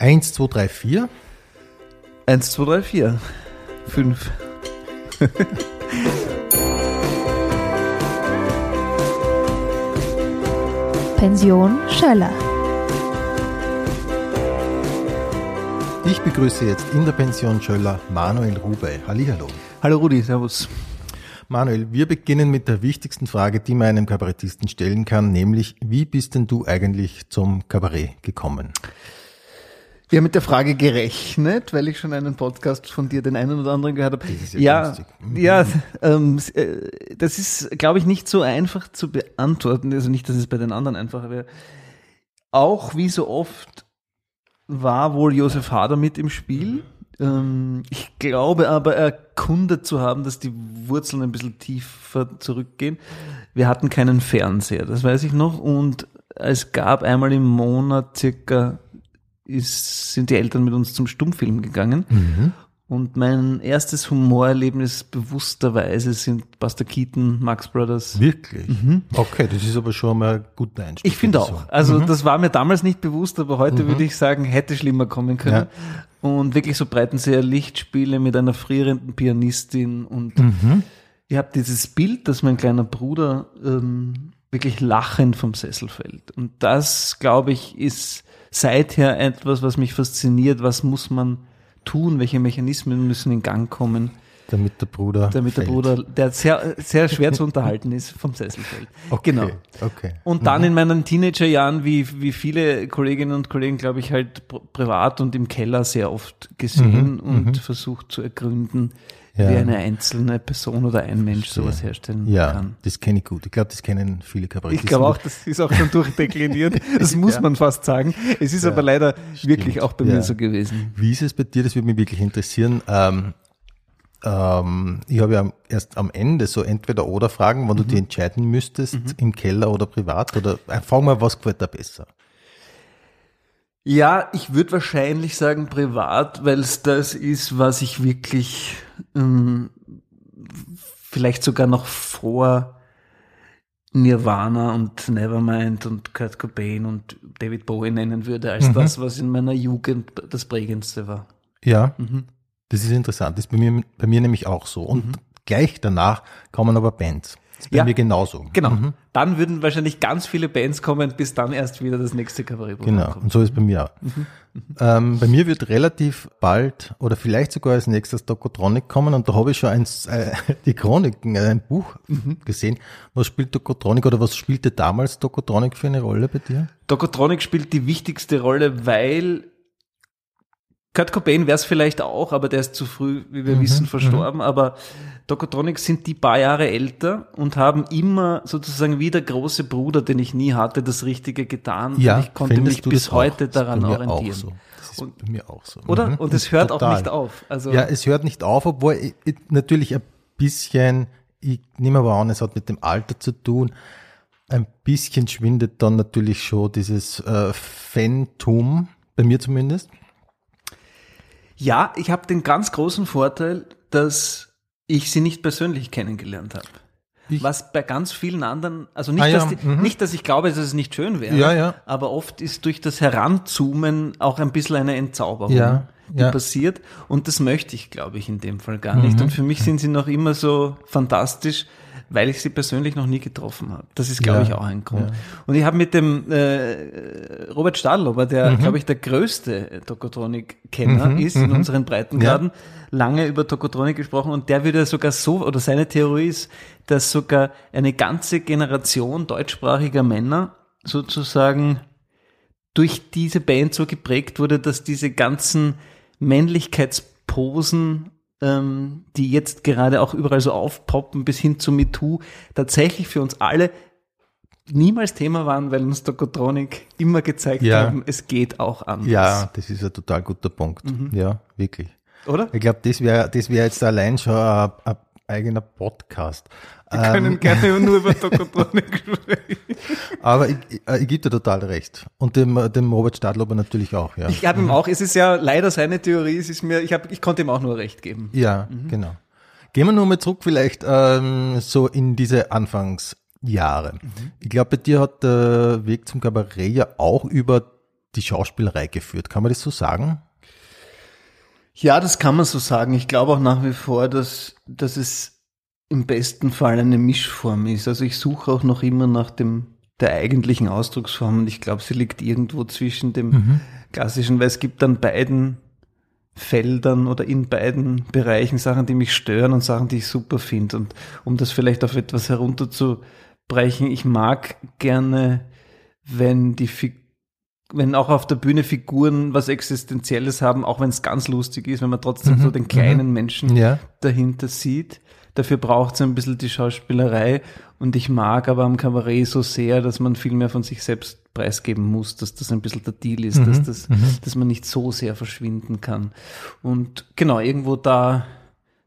1, 2, 3, 4. 1, 2, 3, 4. 5. Pension Schöller. Ich begrüße jetzt in der Pension Schöller Manuel Rubey. Hallihallo. Hallo Rudi, servus. Manuel, wir beginnen mit der wichtigsten Frage, die man einem Kabarettisten stellen kann, nämlich wie bist denn du eigentlich zum Kabarett gekommen? Wir haben mit der Frage gerechnet, weil ich schon einen Podcast von dir, den einen oder anderen gehört habe. Das ist ja ja. Mhm. ja ähm, äh, das ist, glaube ich, nicht so einfach zu beantworten. Also nicht, dass es bei den anderen einfacher wäre. Auch wie so oft war wohl Josef Hader mit im Spiel. Ähm, ich glaube aber erkundet zu haben, dass die Wurzeln ein bisschen tiefer zurückgehen. Wir hatten keinen Fernseher, das weiß ich noch. Und es gab einmal im Monat circa ist, sind die Eltern mit uns zum Stummfilm gegangen. Mhm. Und mein erstes Humorerlebnis bewussterweise sind Buster Keaton, Max Brothers. Wirklich? Okay, das ist aber schon mal ein guter Einstieg. Mhm. Ich finde auch. Also das war mir damals nicht bewusst, aber heute würde ich sagen, hätte schlimmer kommen können. Und wirklich so Breitenseher Lichtspiele mit einer frierenden Pianistin und ich habe dieses Bild, dass mein kleiner Bruder ähm, wirklich lachend vom Sessel fällt. Und das, glaube ich, ist seither etwas, was mich fasziniert. Was muss man tun? Welche Mechanismen müssen in Gang kommen, Damit der Bruder. damit der fällt. Bruder, der sehr, sehr schwer zu unterhalten ist, vom Sessel fällt. Okay, Genau. Okay. Und dann in meinen Teenagerjahren, wie, wie viele Kolleginnen und Kollegen, glaube ich, halt pr- privat und im Keller sehr oft gesehen und versucht zu ergründen, Ja. wie eine einzelne Person oder ein Mensch sowas herstellen Ja, kann. das kenne ich gut. Ich glaube, das kennen viele Kabarettisten. Ich glaube auch, das ist auch schon durchdekliniert. Das muss man fast sagen. Es ist aber leider wirklich auch bei Ja. mir so gewesen. Wie ist es bei dir? Das würde mich wirklich interessieren. Ähm, ähm, ich habe ja erst am Ende so entweder oder Fragen, wenn du Mhm. dich entscheiden müsstest, im Keller oder privat. Oder äh, frag mal, was gefällt dir besser? Ja, ich würde wahrscheinlich sagen privat, weil es das ist, was ich wirklich ähm, vielleicht sogar noch vor Nirvana und Nevermind und Kurt Cobain und David Bowie nennen würde, als das, was in meiner Jugend das prägendste war. Ja, Mhm. das ist interessant. Das ist bei mir, bei mir nämlich auch so. Und gleich danach kommen aber Bands. Das ist bei Ja. mir genauso. Genau. Dann würden wahrscheinlich ganz viele Bands kommen, bis dann erst wieder das nächste Kabarettprogramm Genau, kommt. und so ist bei mir auch. Ähm, bei mir wird relativ bald oder vielleicht sogar als nächstes Dokotronic kommen und da habe ich schon eins, äh, die Chroniken, äh, ein Buch gesehen. Was spielt Dokotronic oder was spielte damals Dokotronic für eine Rolle bei dir? Dokotronic spielt die wichtigste Rolle, weil Kurt Cobain wäre es vielleicht auch, aber der ist zu früh, wie wir wissen, verstorben. Aber Dokotronic sind die paar Jahre älter und haben immer sozusagen wie der große Bruder, den ich nie hatte, das Richtige getan. und ich konnte mich bis auch? heute ist daran orientieren. Auch so. Das ist bei mir auch so. Oder? Mhm. Und es hört auch Total. nicht auf. Also Ja, es hört nicht auf, obwohl ich, ich, natürlich ein bisschen, ich nehme aber an, es hat mit dem Alter zu tun, ein bisschen schwindet dann natürlich schon dieses äh, Phantom, bei mir zumindest. Ja, ich habe den ganz großen Vorteil, dass ich sie nicht persönlich kennengelernt habe. Ich- Was bei ganz vielen anderen, also nicht, Ah ja, dass die, mhm. nicht, dass ich glaube, dass es nicht schön wäre, Ja, ja. aber oft ist durch das Heranzoomen auch ein bisschen eine Entzauberung, die. Mhm, passiert. Und das möchte ich, glaube ich, in dem Fall gar nicht. Und für mich sind sie noch immer so fantastisch, weil ich sie persönlich noch nie getroffen habe. Das ist, glaube Ja, ich, auch ein Grund. Und ich habe mit dem äh, Robert Stadlober, Mhm. der, glaube ich, der größte Tokotronic-Kenner ist in unseren Breitengraden, lange über Tokotronic gesprochen und der würde sogar so, oder seine Theorie ist, dass sogar eine ganze Generation deutschsprachiger Männer sozusagen durch diese Band so geprägt wurde, dass diese ganzen Männlichkeitsposen, ähm, die jetzt gerade auch überall so aufpoppen, bis hin zu MeToo, tatsächlich für uns alle niemals Thema waren, weil uns Tokotronic immer gezeigt Ja. haben, es geht auch anders. Ja, das ist ein total guter Punkt. Mhm. Ja, wirklich. Oder? Ich glaube, das wäre das wäre jetzt allein schon ein, ein eigener Podcast. Wir können gerne nur über Tokotronic sprechen. Aber ich, ich, ich gebe dir total recht. Und dem, dem Robert Stadlober natürlich auch, ja. Ich habe ihm auch, es ist ja leider seine Theorie, es ist mir, ich, hab, ich konnte ihm auch nur recht geben. Ja, genau. Gehen wir nur mal zurück vielleicht ähm, so in diese Anfangsjahre. Ich glaube, bei dir hat der Weg zum Kabarett ja auch über die Schauspielerei geführt. Kann man das so sagen? Ja, das kann man so sagen. Ich glaube auch nach wie vor, dass, dass es im besten Fall eine Mischform ist. Also ich suche auch noch immer nach dem, der eigentlichen Ausdrucksform und ich glaube, sie liegt irgendwo zwischen dem Mhm. klassischen, weil es gibt an beiden Feldern oder in beiden Bereichen Sachen, die mich stören und Sachen, die ich super finde. Und um das vielleicht auf etwas herunterzubrechen, ich mag gerne, wenn die Fig wenn auch auf der Bühne Figuren was Existenzielles haben, auch wenn es ganz lustig ist, wenn man trotzdem Mhm, so den kleinen Menschen Ja. dahinter sieht. Dafür braucht es ein bisschen die Schauspielerei und ich mag aber am Kabarett so sehr, dass man viel mehr von sich selbst preisgeben muss, dass das ein bisschen der Deal ist, dass, das, dass man nicht so sehr verschwinden kann. Und genau, irgendwo da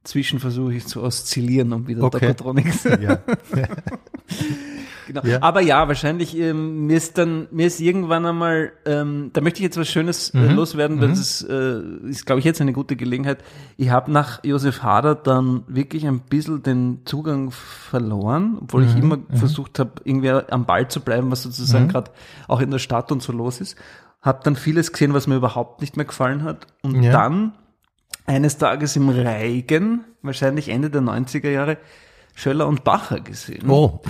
zwischen versuche ich zu oszillieren, um wieder Okay. Tokotronics. Ja. Genau. Ja. Aber ja, wahrscheinlich, ähm, mir ist dann, mir ist irgendwann einmal, ähm, da möchte ich jetzt was Schönes äh, loswerden, weil das ist, äh, ist glaube ich, jetzt eine gute Gelegenheit. Ich habe nach Josef Hader dann wirklich ein bisschen den Zugang verloren, obwohl ich immer versucht habe, irgendwie am Ball zu bleiben, was sozusagen gerade auch in der Stadt und so los ist. Hab dann vieles gesehen, was mir überhaupt nicht mehr gefallen hat. Und Ja. dann eines Tages im Reigen, wahrscheinlich Ende der 90er Jahre, Schöller und Bacher gesehen. Oh,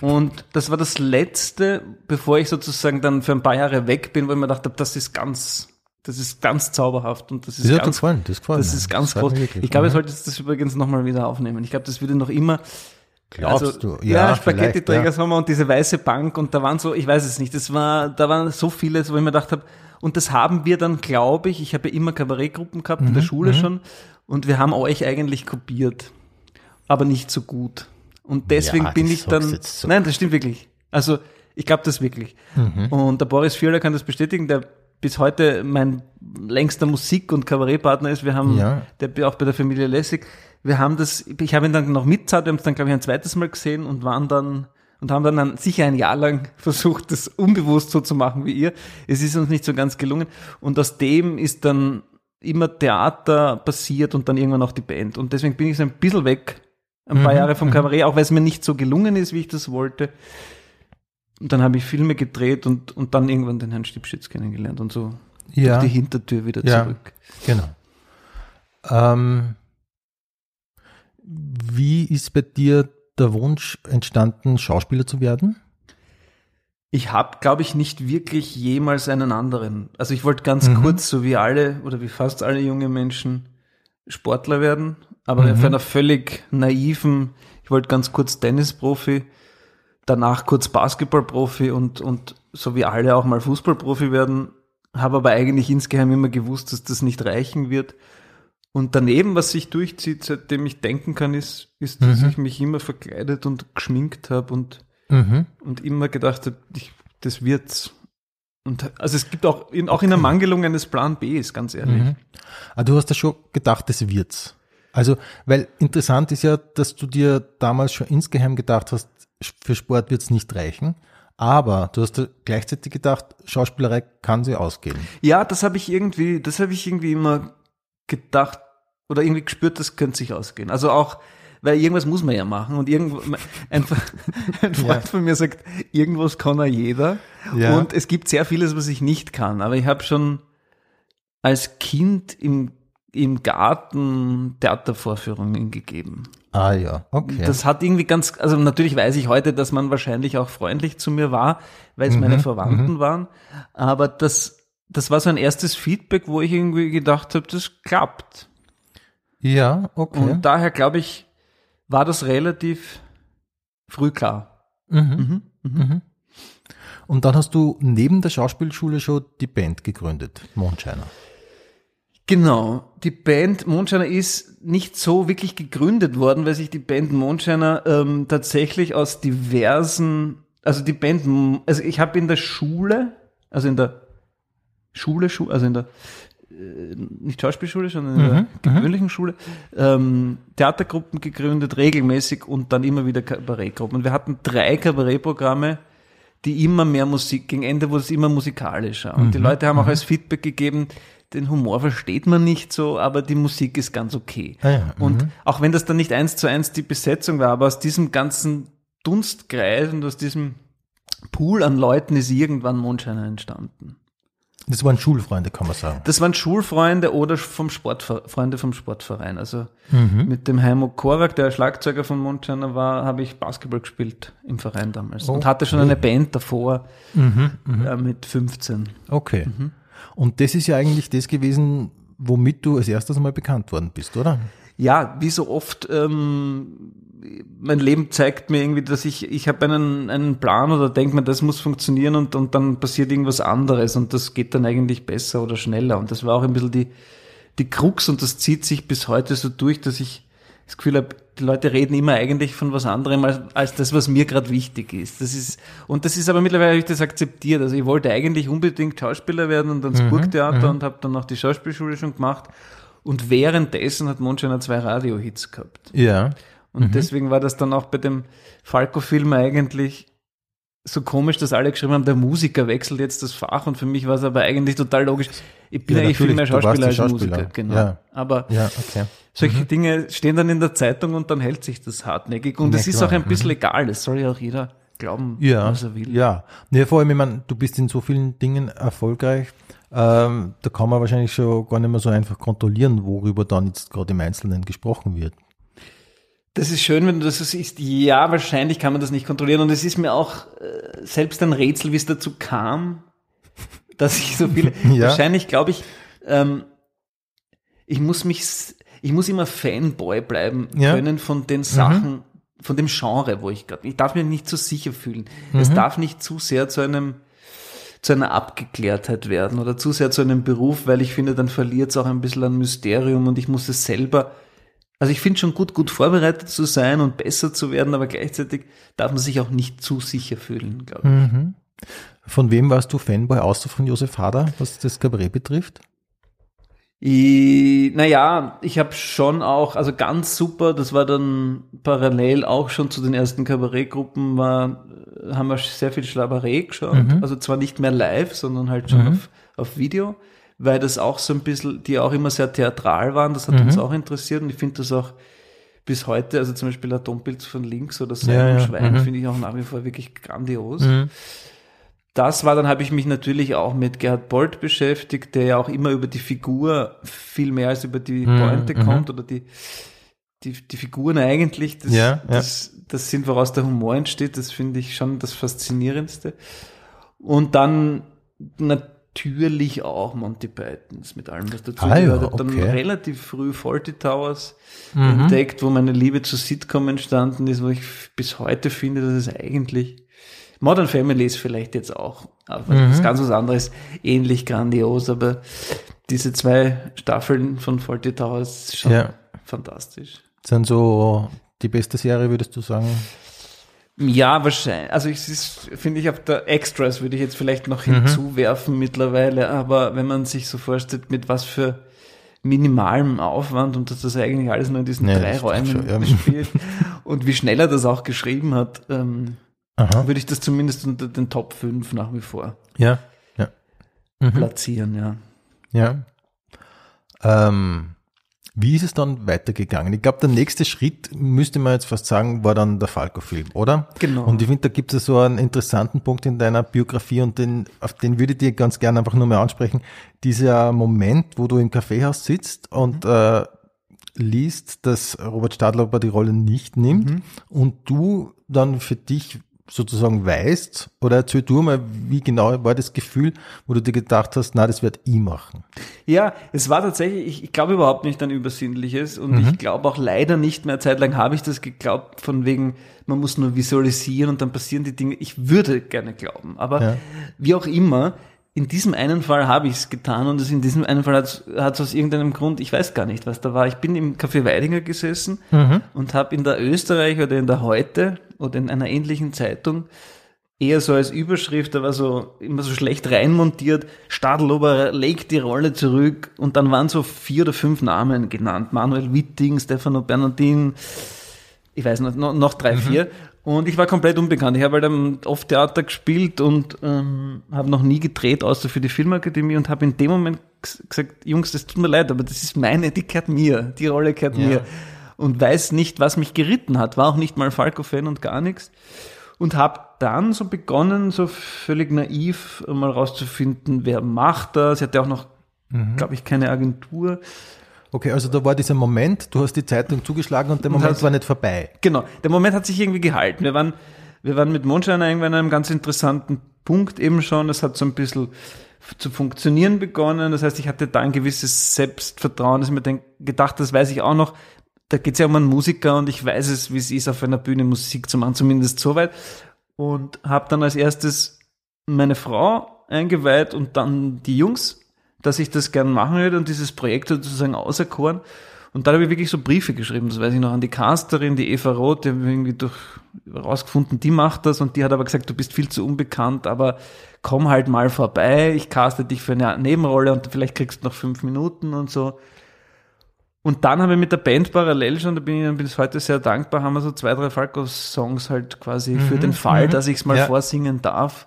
Und das war das letzte, bevor ich sozusagen dann für ein paar Jahre weg bin, wo ich mir gedacht habe, das ist ganz, das ist ganz zauberhaft und das ist das ganz, gefallen. Das, gefällt das ist ganz gefällt groß. wirklich. Ich glaube, ich Mhm. sollte das übrigens nochmal wieder aufnehmen. Ich glaube, das würde noch immer, Glaubst also, du? Ja, Ja, Spaghetti-Träger vielleicht, Sommer und diese weiße Bank und da waren so, ich weiß es nicht, das war, da waren so viele, wo ich mir gedacht habe, und das haben wir dann, glaube ich, ich habe ja immer Kabarettgruppen gehabt Mhm, in der Schule schon und wir haben euch eigentlich kopiert, aber nicht so gut. Und deswegen Ja, bin ich dann, so. nein, das stimmt wirklich. Also, ich glaube das wirklich. Mhm. Und der Boris Fierler kann das bestätigen, der bis heute mein längster Musik- und Kabarettpartner ist. Wir haben, Ja. der auch bei der Familie Lessig, wir haben das, ich habe ihn dann noch mitzahlt, wir haben es dann, glaube ich, ein zweites Mal gesehen und waren dann, und haben dann ein, sicher ein Jahr lang versucht, das unbewusst so zu machen wie ihr. Es ist uns nicht so ganz gelungen. Und aus dem ist dann immer Theater passiert und dann irgendwann auch die Band. Und deswegen bin ich so ein bisschen weg, ein paar Jahre vom Kabarett, auch weil es mir nicht so gelungen ist, wie ich das wollte. Und dann habe ich Filme gedreht und, und dann irgendwann den Herrn Stipschitz kennengelernt und so Ja, durch die Hintertür wieder Ja. zurück. genau. Ähm, wie ist bei dir der Wunsch entstanden, Schauspieler zu werden? Ich habe, glaube ich, nicht wirklich jemals einen anderen. Also ich wollte ganz Mhm. kurz, so wie alle oder wie fast alle junge Menschen, Sportler werden, aber Mhm. auf einer völlig naiven, ich wollte ganz kurz Tennisprofi, danach kurz Basketballprofi und, und so wie alle auch mal Fußballprofi werden, habe aber eigentlich insgeheim immer gewusst, dass das nicht reichen wird. Und daneben, was sich durchzieht, seitdem ich denken kann, ist, ist dass Mhm. ich mich immer verkleidet und geschminkt habe und Mhm. und immer gedacht habe, ich, das wird's. Und also es gibt auch in, auch in der Mangelung eines Plan Bs, ganz ehrlich. Mhm. Ah, du hast ja schon gedacht, das wird's. Also, weil interessant ist ja, dass du dir damals schon insgeheim gedacht hast, für Sport wird's nicht reichen. Aber du hast gleichzeitig gedacht, Schauspielerei kann sie ausgehen. Ja, das habe ich irgendwie, das habe ich irgendwie immer gedacht oder irgendwie gespürt, das könnte sich ausgehen. Also auch, weil irgendwas muss man ja machen und irgendwo, ein, ein Freund Ja. von mir sagt, irgendwas kann ja jeder. Ja. Und es gibt sehr vieles, was ich nicht kann. Aber ich habe schon als Kind im, im Garten Theatervorführungen gegeben. Ah ja, okay. Das hat irgendwie ganz, also natürlich weiß ich heute, dass man wahrscheinlich auch freundlich zu mir war, weil es meine Verwandten waren. Aber das, das war so ein erstes Feedback, wo ich irgendwie gedacht habe, das klappt. ja, okay. Und daher glaube ich, war das relativ früh klar. Mhm. Mhm. Und dann hast du neben der Schauspielschule schon die Band gegründet, Mondscheiner. Genau. Die Band Mondscheiner ist nicht so wirklich gegründet worden, weil sich die Band Mondscheiner ähm, tatsächlich aus diversen, also die Band, also ich habe in der Schule, also in der Schule, Schu also in der nicht Schauspielschule, sondern in der gewöhnlichen Schule, ähm, Theatergruppen gegründet, regelmäßig und dann immer wieder Kabarettgruppen. Und wir hatten drei Kabarettprogramme, die immer mehr Musik, gegen Ende wurde es immer musikalischer. Und die Leute haben auch als Feedback gegeben, den Humor versteht man nicht so, aber die Musik ist ganz okay. Ah ja, Und auch wenn das dann nicht eins zu eins die Besetzung war, aber aus diesem ganzen Dunstkreis und aus diesem Pool an Leuten ist irgendwann Mondscheiner entstanden. Das waren Schulfreunde, kann man sagen. Das waren Schulfreunde oder vom Sportver Freunde vom Sportverein. Also mit dem Heimo Korak, der Schlagzeuger von Mondscheiner war, habe ich Basketball gespielt im Verein damals. Und hatte schon eine Band davor äh, mit 15. Okay. Und das ist ja eigentlich das gewesen, womit du als erstes mal bekannt worden bist, oder? Ja, wie so oft, ähm, mein Leben zeigt mir irgendwie, dass ich, ich habe einen, einen Plan oder denke mir, das muss funktionieren und, und dann passiert irgendwas anderes und das geht dann eigentlich besser oder schneller. Und das war auch ein bisschen die, die Krux und das zieht sich bis heute so durch, dass ich das Gefühl habe, die Leute reden immer eigentlich von was anderem als, als das, was mir gerade wichtig ist. Das ist und das ist aber mittlerweile habe ich das akzeptiert. Also ich wollte eigentlich unbedingt Schauspieler werden und ans Burgtheater und habe dann auch die Schauspielschule schon gemacht. Und währenddessen hat Mondscheiner zwei Radiohits gehabt. Ja. Und deswegen war das dann auch bei dem Falco-Film eigentlich so komisch, dass alle geschrieben haben, der Musiker wechselt jetzt das Fach und für mich war es aber eigentlich total logisch. Ich bin Ja, eigentlich viel mehr Schauspieler als Schauspieler. Musiker, genau. Ja. Aber Ja, okay. solche Dinge stehen dann in der Zeitung und dann hält sich das hartnäckig. Und es ist auch ein bisschen egal, das soll ja auch jeder glauben, Ja, was er will. ja. Nee, vor allem, ich meine, du bist in so vielen Dingen erfolgreich, ähm, da kann man wahrscheinlich schon gar nicht mehr so einfach kontrollieren, worüber dann jetzt gerade im Einzelnen gesprochen wird. Das ist schön, wenn du das so siehst. Ja, wahrscheinlich kann man das nicht kontrollieren. Und es ist mir auch äh, selbst ein Rätsel, wie es dazu kam, dass ich so viele. Ja. Wahrscheinlich glaube ich, ähm, ich muss mich, ich muss immer Fanboy bleiben Ja. Mhm. können von den Sachen, von dem Genre, wo ich gerade. Ich darf mich nicht zu sicher fühlen. Mhm. Es darf nicht zu sehr zu einem zu einer Abgeklärtheit werden oder zu sehr zu einem Beruf, weil ich finde, dann verliert es auch ein bisschen an Mysterium und ich muss es selber also ich finde schon gut, gut vorbereitet zu sein und besser zu werden, aber gleichzeitig darf man sich auch nicht zu sicher fühlen, glaube ich. Mhm. Von wem warst du Fanboy, außer von Josef Hader, was das Kabarett betrifft? Ich, naja, ich habe schon auch, also ganz super, das war dann parallel auch schon zu den ersten Kabarettgruppen, war, haben wir sehr viel Schlaberei geschaut. Also zwar nicht mehr live, sondern halt schon auf, auf Video, weil das auch so ein bisschen, die auch immer sehr theatral waren, das hat uns auch interessiert und ich finde das auch bis heute, also zum Beispiel Atompilz von links oder Sein Ja, und ja, Schwein, mhm. finde ich auch nach wie vor wirklich grandios. Das war, dann habe ich mich natürlich auch mit Gerhard Bolt beschäftigt, der ja auch immer über die Figur viel mehr als über die Mhm, Pointe kommt oder die, die, die Figuren eigentlich, das, Ja, ja. das, das sind, woraus der Humor entsteht, das finde ich schon das Faszinierendste. Und dann natürlich auch Monty Pythons mit allem, was dazu Ah ja, gehört. Dann okay. relativ früh Faulty Towers Mhm. entdeckt, wo meine Liebe zu Sitcom entstanden ist, wo ich bis heute finde, dass es eigentlich Modern Family ist vielleicht jetzt auch, aber Mhm. das ist ganz was anderes, ähnlich grandios, aber diese zwei Staffeln von Faulty Towers ist schon Ja. fantastisch. Sind so die beste Serie, würdest du sagen? Ja, wahrscheinlich. Also es ist, finde ich, auf der Extras würde ich jetzt vielleicht noch Mhm. hinzuwerfen mittlerweile, aber wenn man sich so vorstellt, mit was für minimalem Aufwand und dass das eigentlich alles nur in diesen Nee, drei Räumen schon, ja. spielt und wie schnell er das auch geschrieben hat, ähm, Aha. würde ich das zumindest unter den Top 5 nach wie vor Ja, ja, platzieren, ja. ja. Ähm, wie ist es dann weitergegangen? Ich glaube, der nächste Schritt, müsste man jetzt fast sagen, war dann der Falco-Film, oder? Genau. Und ich finde, da gibt es so einen interessanten Punkt in deiner Biografie und den, auf den würde ich dir ganz gerne einfach nur mal ansprechen. Dieser Moment, wo du im Kaffeehaus sitzt und äh, liest, dass Robert Stadler aber die Rolle nicht nimmt und du dann für dich sozusagen weißt, oder erzähl du mal, wie genau war das Gefühl, wo du dir gedacht hast, na, das wird ich machen. Ja, es war tatsächlich, ich, ich glaube überhaupt nicht an Übersinnliches und ich glaube auch leider nicht mehr, zeitlang habe ich das geglaubt, von wegen, man muss nur visualisieren und dann passieren die Dinge. Ich würde gerne glauben, aber Ja. wie auch immer, in diesem einen Fall habe ich es getan und es in diesem einen Fall hat es aus irgendeinem Grund, ich weiß gar nicht, was da war. Ich bin im Café Weidinger gesessen und habe in der Österreich oder in der Heute oder in einer ähnlichen Zeitung eher so als Überschrift, da war so immer so schlecht reinmontiert, Stadelober legt die Rolle zurück und dann waren so vier oder fünf Namen genannt. Manuel Witting, Stefano Bernardin, ich weiß nicht, noch, noch drei, vier. Und ich war komplett unbekannt. Ich habe halt am oft Theater gespielt und ähm, habe noch nie gedreht, außer für die Filmakademie und habe in dem Moment gesagt, Jungs, das tut mir leid, aber das ist meine, die gehört mir, die Rolle gehört Ja. mir. Und weiß nicht, was mich geritten hat, war auch nicht mal Falco-Fan und gar nichts. und habe dann so begonnen, so völlig naiv mal rauszufinden, wer macht das. Sie hatte auch noch, Mhm. glaube ich, keine Agentur. Okay, also da war dieser Moment, du hast die Zeitung zugeschlagen und der Moment hast- war nicht vorbei. Genau, der Moment hat sich irgendwie gehalten. Wir waren, wir waren mit Mondschein irgendwann an einem ganz interessanten Punkt eben schon. Es hat so ein bisschen zu funktionieren begonnen. Das heißt, ich hatte da ein gewisses Selbstvertrauen, dass ich mir denk, gedacht, das weiß ich auch noch. Da geht es ja um einen Musiker und ich weiß es, wie es ist, auf einer Bühne Musik zu machen, zumindest soweit. Und habe dann als erstes meine Frau eingeweiht und dann die Jungs, dass ich das gern machen würde und dieses Projekt sozusagen auserkoren. Und dann habe ich wirklich so Briefe geschrieben, das weiß ich noch, an die Casterin, die Eva Roth, die haben irgendwie durch rausgefunden, die macht das und die hat aber gesagt, du bist viel zu unbekannt, aber komm halt mal vorbei, ich caste dich für eine Nebenrolle und vielleicht kriegst du noch fünf Minuten und so. Und dann haben wir mit der Band parallel schon, da bin ich bis heute sehr dankbar, haben wir so zwei, drei Falco-Songs halt quasi für den Fall, dass ich es mal Ja. vorsingen darf,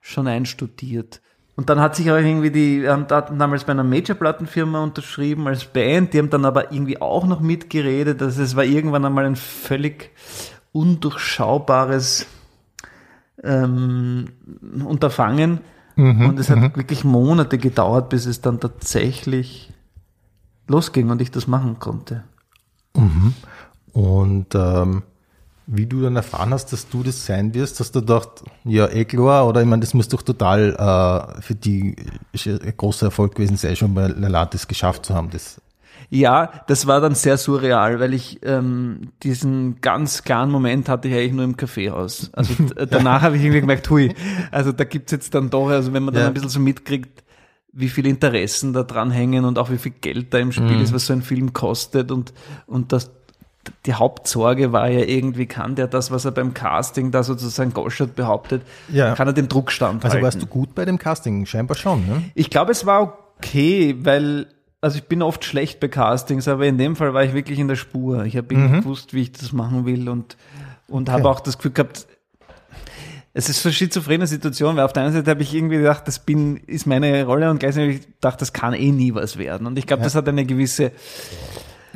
schon einstudiert. Und dann hat sich auch irgendwie die, haben da damals bei einer Major-Plattenfirma unterschrieben als Band, die haben dann aber irgendwie auch noch mitgeredet, also es war irgendwann einmal ein völlig undurchschaubares ähm, Unterfangen. Und es hat wirklich Monate gedauert, bis es dann tatsächlich losging und ich das machen konnte. Und ähm, wie du dann erfahren hast, dass du das sein wirst, hast du gedacht, ja, eh klar, oder ich meine, das muss doch total äh, für die ein großer Erfolg gewesen sein, schon bei Lelatis geschafft zu haben. Das, Ja, das war dann sehr surreal, weil ich ähm, diesen ganz klaren Moment hatte ich eigentlich nur im Kaffeehaus. Also d- danach habe ich irgendwie gemerkt, hui, also da gibt's jetzt dann doch, also wenn man dann Ja. ein bisschen so mitkriegt, wie viele Interessen da dran hängen und auch wie viel Geld da im Spiel ist, was so ein Film kostet und, und das die Hauptsorge war ja irgendwie, kann der das, was er beim Casting da sozusagen Goschert behauptet, Ja. kann er dem Druck standhalten? also warst du gut bei dem Casting? Scheinbar schon, ne? Ich glaube, es war okay, weil, also ich bin oft schlecht bei Castings, aber in dem Fall war ich wirklich in der Spur. Ich habe irgendwie gewusst, wie ich das machen will und, und habe auch das Gefühl gehabt, es ist so eine schizophrene Situation, weil auf der einen Seite habe ich irgendwie gedacht, das bin, ist meine Rolle und gleichzeitig habe ich gedacht, das kann eh nie was werden. Und ich glaube, das hat eine gewisse,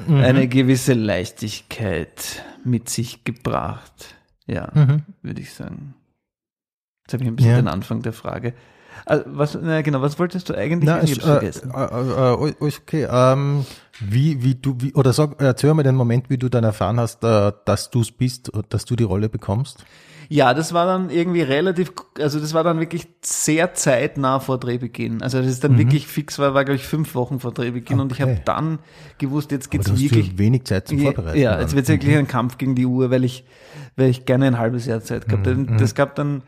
eine gewisse Leichtigkeit mit sich gebracht. Ja, würde ich sagen. Jetzt habe ich ein bisschen Ja. den Anfang der Frage. Also, was, na, genau, was wolltest du eigentlich? Na, ich hab's äh, vergessen. äh, äh, äh, ist okay. Ähm, wie, wie du, wie, oder sag, erzähl mal den Moment, wie du dann erfahren hast, äh, dass du es bist, dass du die Rolle bekommst. Ja, das war dann irgendwie relativ, also das war dann wirklich sehr zeitnah vor Drehbeginn. Also das ist dann wirklich fix war, war glaube ich fünf Wochen vor Drehbeginn und ich habe Mhm. Okay. dann gewusst, jetzt Aber geht's du hast wirklich für wenig Zeit zum Vorbereiten. Ja, dann. jetzt wird wirklich ein Kampf gegen die Uhr, weil ich, weil ich gerne ein halbes Jahr Zeit gehabt hätte. Mhm, Das gab dann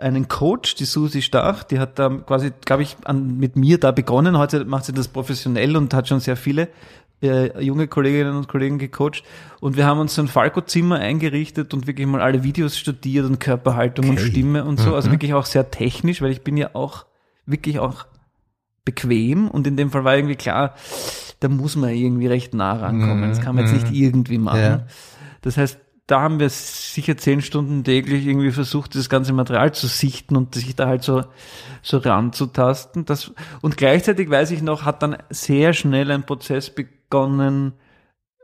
einen Coach, die Susi Stach, die hat da quasi, glaube ich, an, mit mir da begonnen. Heute macht sie das professionell und hat schon sehr viele äh, junge Kolleginnen und Kollegen gecoacht. Und wir haben uns so ein Falco-Zimmer eingerichtet und wirklich mal alle Videos studiert und Körperhaltung und Okay. Mhm. Stimme und so. Also wirklich auch sehr technisch, weil ich bin ja auch wirklich auch bequem und in dem Fall war irgendwie klar, da muss man irgendwie recht nah rankommen. Das kann man jetzt nicht irgendwie machen. Ja. Das heißt, da haben wir sicher zehn Stunden täglich irgendwie versucht, das ganze Material zu sichten und sich da halt so, so ranzutasten. Das, und gleichzeitig weiß ich noch, hat dann sehr schnell ein Prozess begonnen,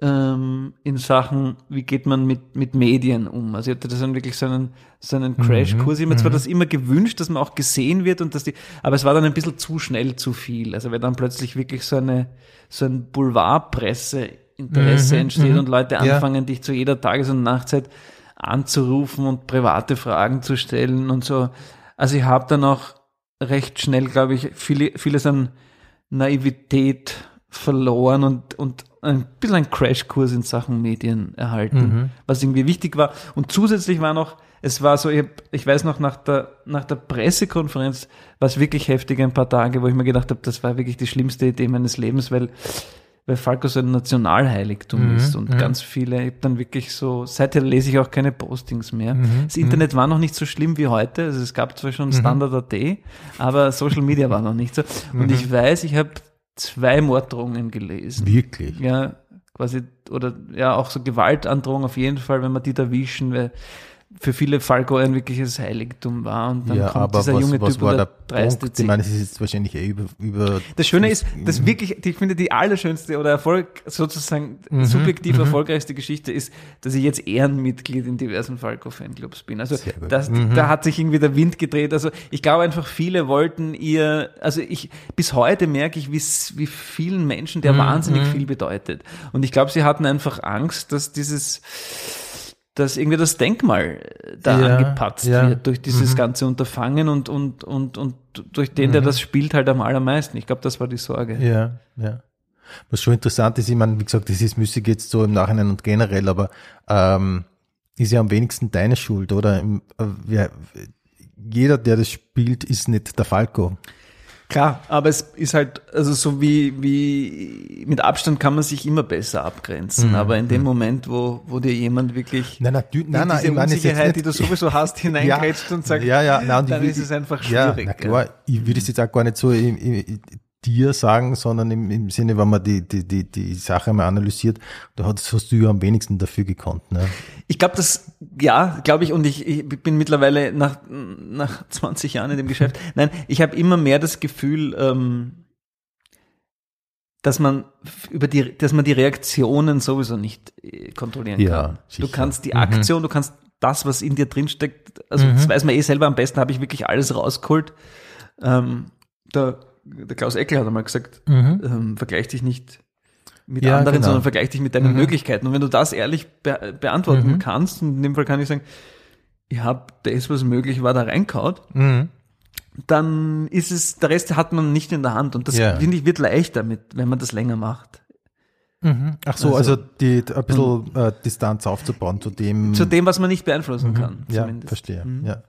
ähm, in Sachen, wie geht man mit, mit Medien um. Also ich hatte das dann wirklich so einen, so einen Crashkurs. Ich habe mir zwar das immer gewünscht, dass man auch gesehen wird und dass die, aber es war dann ein bisschen zu schnell zu viel. Also wenn dann plötzlich wirklich so eine, so ein Boulevardpresse Interesse entsteht und Leute Ja. anfangen, dich zu jeder Tages- und Nachtzeit anzurufen und private Fragen zu stellen und so. Also ich habe dann auch recht schnell, glaube ich, viele, vieles an Naivität verloren und, und ein bisschen einen Crashkurs in Sachen Medien erhalten, was irgendwie wichtig war. Und zusätzlich war noch, es war so, ich, hab, ich weiß noch, nach der, nach der Pressekonferenz war es wirklich heftig ein paar Tage, wo ich mir gedacht habe, das war wirklich die schlimmste Idee meines Lebens, weil, weil Falco so ein Nationalheiligtum ist und ganz viele, ich dann wirklich so, seither lese ich auch keine Postings mehr. Das Internet war noch nicht so schlimm wie heute, also es gab zwar schon Standard.at, aber Social Media war noch nicht so. Und ich weiß, ich habe zwei Morddrohungen gelesen. Wirklich. Ja, quasi, oder ja, auch so Gewaltandrohung auf jeden Fall, wenn man die da wischen, weil, für viele Falco ein wirkliches Heiligtum war. Und dann ja, kommt aber dieser was, junge was Typ war der dreiste Punkt? Ich meine, es ist jetzt wahrscheinlich eh über, über Das Schöne ist, das wirklich, ich finde, die allerschönste oder Erfolg, sozusagen Mhm, subjektiv erfolgreichste Geschichte ist, dass ich jetzt Ehrenmitglied in diversen Falco-Fanclubs bin. Also das, Mhm. da hat sich irgendwie der Wind gedreht. Also ich glaube einfach, viele wollten ihr, also ich, bis heute merke ich, wie, vielen Menschen Mhm, der wahnsinnig viel bedeutet. Und ich glaube, sie hatten einfach Angst, dass dieses, dass irgendwie das Denkmal da Ja, angepatzt ja. Mhm. wird durch dieses ganze Unterfangen und, und, und, und durch den, der das spielt, halt am allermeisten. Ich glaube, das war die Sorge. Ja, ja. Was schon interessant ist, ich meine, wie gesagt, das ist müßig jetzt so im Nachhinein und generell, aber ähm, ist ja am wenigsten deine Schuld, oder? Im, äh, wer, jeder, der das spielt, ist nicht der Falco. Klar, aber es ist halt, also so wie, wie mit Abstand kann man sich immer besser abgrenzen. Aber in dem Moment, wo, wo dir jemand wirklich Nein, nein, in nein, diese ich meine jetzt Unsicherheit, nicht, die du sowieso hast, hineingrätscht und sagt, ja, ja, nein, dann ich ist es einfach Ja, schwierig. na klar, ich würde es jetzt auch gar nicht so im, im, dir sagen, sondern im, im Sinne, wenn man die, die, die, die Sache mal analysiert, da hast, hast du ja am wenigsten dafür gekonnt. Ne? Ich glaube, das, ja, glaube ich, und ich, ich bin mittlerweile nach, nach 20 Jahren in dem Geschäft, nein, ich habe immer mehr das Gefühl, ähm, dass man über die, dass man die Reaktionen sowieso nicht äh, kontrollieren Ja, kann. Du sicher. kannst die Aktion, du kannst das, was in dir drinsteckt, also das weiß man eh selber am besten, habe ich wirklich alles rausgeholt. Ähm, der, der Klaus Eckel hat einmal gesagt, ähm, vergleich dich nicht mit Ja, anderen, genau. sondern vergleich dich mit deinen Möglichkeiten. Und wenn du das ehrlich be beantworten Mhm. kannst, und in dem Fall kann ich sagen, ich habe das, was möglich war, da reinkaut, Mhm. dann ist es, der Rest hat man nicht in der Hand. Und das, Ja. finde ich, wird leichter mit, wenn man das länger macht. Ach so, also, Also- die, ein bisschen äh, Distanz aufzubauen zu dem. Zu dem, was man nicht beeinflussen kann. Mhm. ja, zumindest. verstehe. Ja.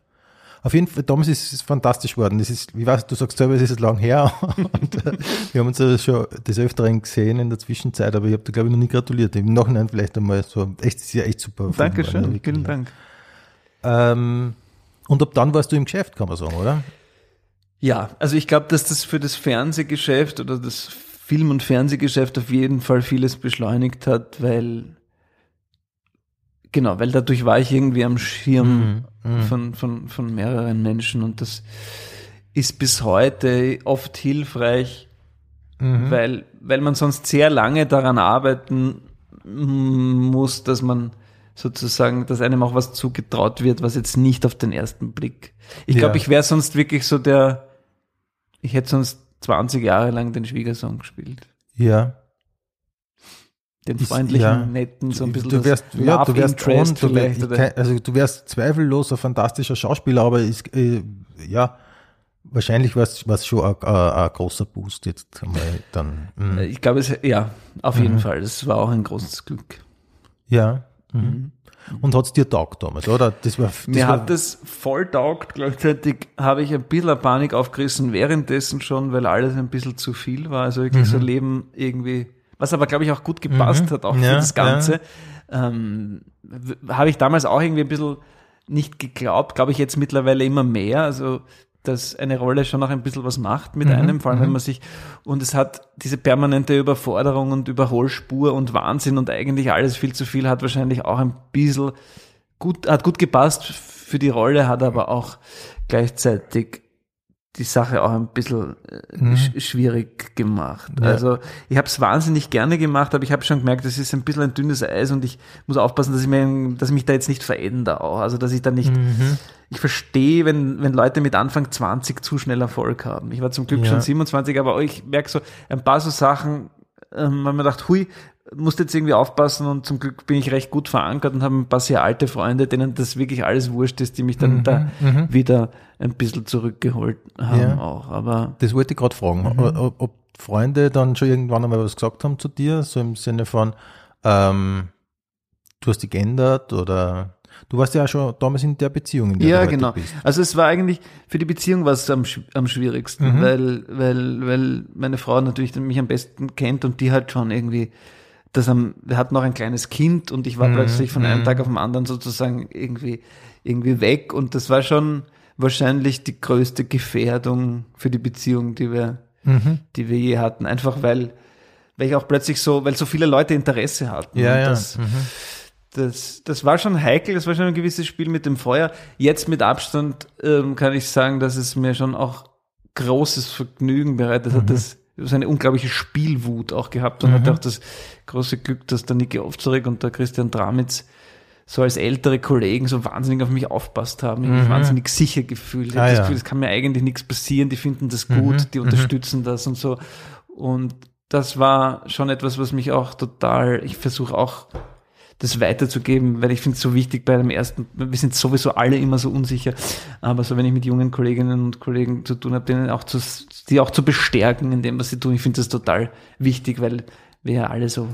Auf jeden Fall, damals ist es fantastisch geworden. Das ist, wie weißt du, sagst selber, es ist lang her. und, äh, wir haben uns ja schon des Öfteren gesehen in der Zwischenzeit, aber ich habe dir, glaube ich, noch nie gratuliert. Im Nachhinein vielleicht einmal so, echt, ist ja echt super. Dankeschön, wirklich, vielen ja. Dank. Ähm, und ab dann warst du im Geschäft, kann man sagen, oder? Ja, also ich glaube, dass das für das Fernsehgeschäft oder das Film- und Fernsehgeschäft auf jeden Fall vieles beschleunigt hat, weil genau, weil dadurch war ich irgendwie am Schirm von, von, von mehreren Menschen und das ist bis heute oft hilfreich, weil, weil man sonst sehr lange daran arbeiten muss, dass man sozusagen, dass einem auch was zugetraut wird, was jetzt nicht auf den ersten Blick. Ich Ja. glaube, ich wäre sonst wirklich so der, ich hätte sonst 20 Jahre lang den Schwiegersohn gespielt. Ja. Den freundlichen, ja. netten, so ein bisschen du wärst, ja, du wärst Interest on, du, wär, kein- also du wärst zweifellos ein fantastischer Schauspieler, aber ist, äh, ja, wahrscheinlich war es schon ein, ein, ein großer Boost jetzt einmal dann. Mhm. ich glaube, es, ja, auf jeden Fall. Das war auch ein großes Glück. Ja. Mhm. Und hat's dir taugt damals, oder? Das war, das Mir war, hat das voll taugt. Gleichzeitig habe ich ein bisschen Panik aufgerissen währenddessen schon, weil alles ein bisschen zu viel war. Also wirklich so Leben irgendwie, was aber glaube ich auch gut gepasst hat, auch für Ja, das Ganze. Ähm, w- habe ich damals auch irgendwie ein bisschen nicht geglaubt, glaube ich jetzt mittlerweile immer mehr. Also dass eine Rolle schon auch ein bisschen was macht mit einem, vor allem wenn man sich, und es hat diese permanente Überforderung und Überholspur und Wahnsinn und eigentlich alles viel zu viel hat wahrscheinlich auch ein bisschen gut, hat gut gepasst für die Rolle, hat aber auch gleichzeitig die Sache auch ein bisschen äh, sch schwierig gemacht. Ja. Also ich habe es wahnsinnig gerne gemacht, aber ich habe schon gemerkt, es ist ein bisschen ein dünnes Eis und ich muss aufpassen, dass ich, mir, dass ich mich da jetzt nicht verändere auch. Also dass ich da nicht, ich verstehe, wenn, wenn Leute mit Anfang 20 zu schnell Erfolg haben. Ich war zum Glück Ja. schon 27, aber ich merke so ein paar so Sachen, ähm, weil man dachte, hui, musste jetzt irgendwie aufpassen und zum Glück bin ich recht gut verankert und habe ein paar sehr alte Freunde, denen das wirklich alles wurscht ist, die mich dann da wieder ein bisschen zurückgeholt haben Ja. auch. Aber das wollte ich gerade fragen, Mhm. ob, ob Freunde dann schon irgendwann einmal was gesagt haben zu dir, so im Sinne von, ähm, du hast dich geändert oder du warst ja auch schon damals in der Beziehung, in der ja, du genau. bist. Also es war eigentlich für die Beziehung war es am, am schwierigsten, weil, weil, weil meine Frau natürlich mich am besten kennt und die hat schon irgendwie das am, wir hatten noch ein kleines Kind und ich war plötzlich von einem Tag auf den anderen sozusagen irgendwie, irgendwie weg und das war schon wahrscheinlich die größte Gefährdung für die Beziehung, die wir, die wir je hatten. Einfach weil, weil ich auch plötzlich so, weil so viele Leute Interesse hatten. Ja, ja. Das, das, das war schon heikel, das war schon ein gewisses Spiel mit dem Feuer. Jetzt mit Abstand ähm, kann ich sagen, dass es mir schon auch großes Vergnügen bereitet hat. Das so eine unglaubliche Spielwut auch gehabt und hatte auch das große Glück, dass der Niki Ovzorek und der Christian Dramitz so als ältere Kollegen so wahnsinnig auf mich aufpasst haben. Ich habe mich wahnsinnig sicher gefühlt. Ich Ah, das. Gefühl, es kann mir eigentlich nichts passieren. Die finden das gut, die unterstützen das und so. Und das war schon etwas, was mich auch total, ich versuche auch das weiterzugeben, weil ich finde es so wichtig bei dem ersten, wir sind sowieso alle immer so unsicher, aber so wenn ich mit jungen Kolleginnen und Kollegen zu tun habe, denen auch zu, die auch zu bestärken in dem, was sie tun, ich finde das total wichtig, weil wir ja alle so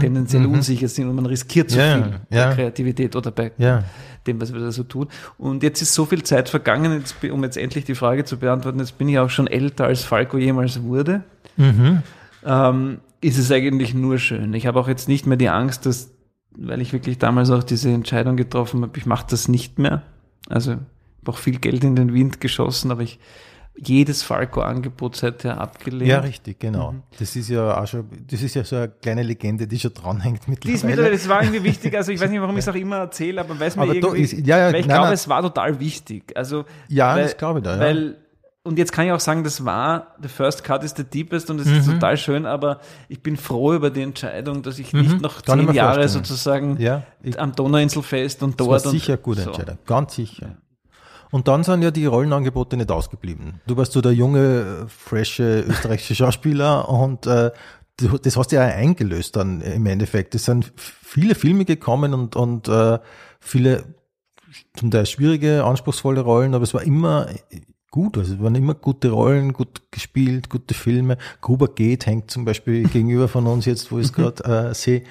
tendenziell unsicher sind und man riskiert so Mhm. Ja, viel bei. Kreativität oder bei Ja. dem, was wir da so tun. Und jetzt ist so viel Zeit vergangen, jetzt, um jetzt endlich die Frage zu beantworten, jetzt bin ich auch schon älter, als Falco jemals wurde. Ähm, ist es eigentlich nur schön. Ich habe auch jetzt nicht mehr die Angst, dass, weil ich wirklich damals auch diese Entscheidung getroffen habe, ich mache das nicht mehr. Also ich habe auch viel Geld in den Wind geschossen, aber ich jedes Falco-Angebot seither abgelehnt. Ja, richtig, genau. Mhm. Das ist ja auch schon, das ist ja so eine kleine Legende, die schon dranhängt Die ist mittlerweile. mittlerweile, das war irgendwie wichtig, also ich weiß nicht, warum ich es auch immer erzähle, aber weiß man Aber da irgendwie, ist- ja, ja, weil ich nein, glaube, nein. es war total wichtig. Also, Ja, weil, das glaube ich da, ja. Weil, und jetzt kann ich auch sagen, das war, the first cut is the deepest und es Mhm. ist total schön, aber ich bin froh über die Entscheidung, dass ich nicht noch Mhm. Kann zehn Jahre vorstellen. sozusagen Ja, am Donauinselfest und Das dort war und sicher eine gute so. Entscheidung, ganz sicher. Und dann sind ja die Rollenangebote nicht ausgeblieben. Du warst so der junge, frische österreichische Schauspieler und äh, das hast du ja eingelöst dann im Endeffekt. Es sind viele Filme gekommen und, und äh, viele zum Teil schwierige, anspruchsvolle Rollen, aber es war immer gut. Also es waren immer gute Rollen, gut gespielt, gute Filme. Gruber geht hängt zum Beispiel gegenüber von uns jetzt, wo ich es gerade äh, sehe.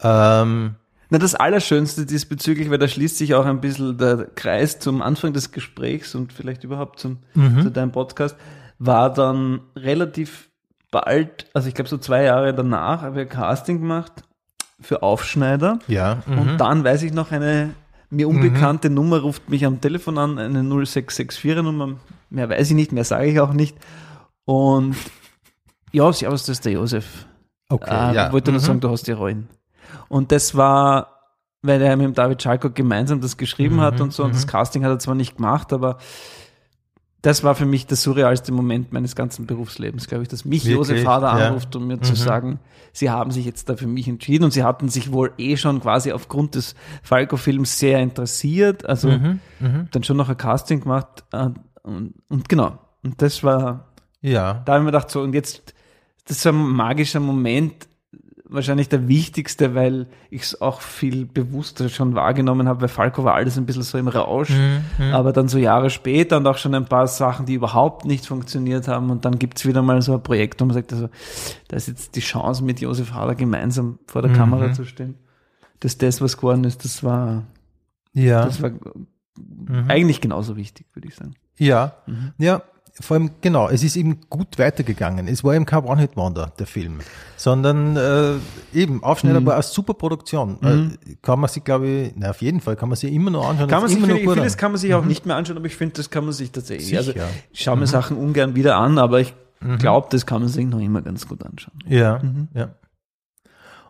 Ähm, Na, das Allerschönste diesbezüglich, weil da schließt sich auch ein bisschen der Kreis zum Anfang des Gesprächs und vielleicht überhaupt zum, Mhm. zu deinem Podcast, war dann relativ bald, also ich glaube so zwei Jahre danach, habe ich ein Casting gemacht für Aufschneider. ja. mhm. Und dann weiß ich noch, eine mir unbekannte Nummer ruft mich am Telefon an, eine 0664er Nummer, mehr weiß ich nicht, mehr sage ich auch nicht. Und ja, servus, das ist der Josef. Okay, Äh, ja. wollte nur Mhm. sagen, du hast die Rollen. Und das war, weil er mit dem David Schalko gemeinsam das geschrieben Mhm, hat und so, und das Casting hat er zwar nicht gemacht, aber das war für mich der surrealste Moment meines ganzen Berufslebens, glaube ich, dass mich Wirklich? Josef Hader Ja. anruft, um mir zu sagen, sie haben sich jetzt da für mich entschieden und sie hatten sich wohl eh schon quasi aufgrund des Falco-Films sehr interessiert, also Mhm, dann schon noch ein Casting gemacht äh, und, und genau. Und das war, Ja. da habe ich mir gedacht, so, und jetzt, das ist so ein magischer Moment, wahrscheinlich der wichtigste, weil ich es auch viel bewusster schon wahrgenommen habe, weil Falco war alles ein bisschen so im Rausch, aber dann so Jahre später und auch schon ein paar Sachen, die überhaupt nicht funktioniert haben und dann gibt's wieder mal so ein Projekt, wo man sagt, also, da ist jetzt die Chance, mit Josef Hader gemeinsam vor der Kamera zu stehen. Dass das, was geworden ist, das war, Ja. das war eigentlich genauso wichtig, würde ich sagen. Ja, Mhm. ja, vor allem genau, es ist eben gut weitergegangen. Es war eben kein One-Hit-Wonder, der Film, sondern äh, eben, Mhm. Aufschneider war eine super Produktion. Äh, kann man sich, glaube ich, na, auf jeden Fall, kann man sich immer noch anschauen. Kann man das sich, immer vieles an. kann man sich auch nicht mehr anschauen, aber ich finde, das kann man sich tatsächlich. Also Sicher. ich schaue mir Sachen ungern wieder an, aber ich glaube, das kann man sich noch immer ganz gut anschauen. Ja, Mhm. ja.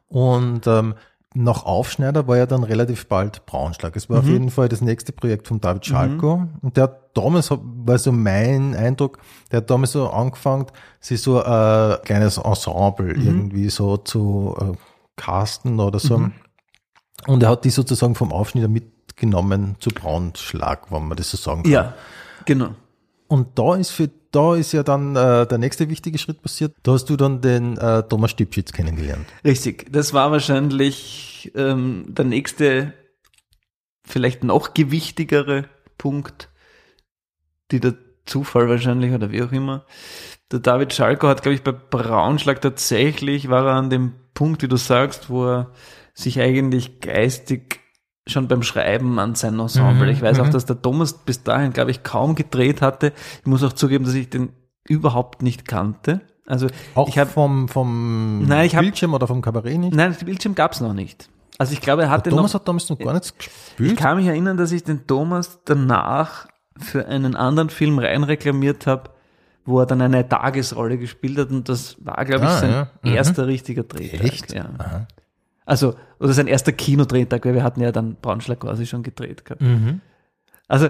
Und ähm, nach Aufschneider war ja dann relativ bald Braunschlag. Es war auf jeden Fall das nächste Projekt von David Schalko. Und der hat damals, war so mein Eindruck, der hat damals so angefangen, sich so ein kleines Ensemble irgendwie so zu äh, casten oder so. Und er hat die sozusagen vom Aufschneider mitgenommen zu Braunschlag, wenn man das so sagen kann. Ja, genau. Und da ist für da ist ja dann äh, der nächste wichtige Schritt passiert. Da hast du dann den äh, Thomas Stipschitz kennengelernt. Richtig. Das war wahrscheinlich ähm, der nächste, vielleicht noch gewichtigere Punkt, die der Zufall wahrscheinlich oder wie auch immer. Der David Schalko hat, glaube ich, bei Braunschlag tatsächlich war er an dem Punkt, wie du sagst, wo er sich eigentlich geistig schon beim Schreiben an sein Ensemble. Mhm, ich weiß auch, mhm. dass der Thomas bis dahin, glaube ich, kaum gedreht hatte. Ich muss auch zugeben, dass ich den überhaupt nicht kannte. Also Auch ich habe vom, vom Nein, ich hab- Bildschirm oder vom Kabarett nicht? Nein, den Bildschirm gab's noch nicht. Also ich glaube, er hatte Thomas noch. hat damals noch gar nichts Ich gespielt. kann mich erinnern, dass ich den Thomas danach für einen anderen Film reinreklamiert habe, wo er dann eine Tagesrolle gespielt hat und das war, glaube ich, Ah, sein ja. Mhm. erster richtiger Drehtag. Echt? Ja. Aha. Also oder sein erster Kinodrehtag, weil wir hatten ja dann Braunschlag quasi schon gedreht gehabt. Mhm. Also,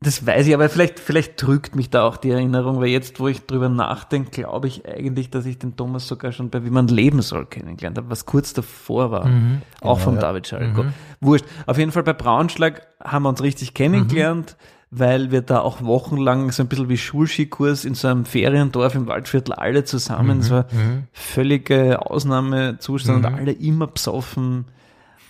das weiß ich, aber vielleicht, vielleicht trügt mich da auch die Erinnerung, weil jetzt, wo ich drüber nachdenke, glaube ich eigentlich, dass ich den Thomas sogar schon bei Wie man leben soll kennengelernt habe, was kurz davor war. Mhm. Auch Genau, von ja. David Schalko. Mhm. Wurscht. Auf jeden Fall bei Braunschlag haben wir uns richtig kennengelernt, weil wir da auch wochenlang so ein bisschen wie Schulskikurs in so einem Feriendorf im Waldviertel alle zusammen, es war Mhm. völlige Ausnahmezustand und alle immer besoffen.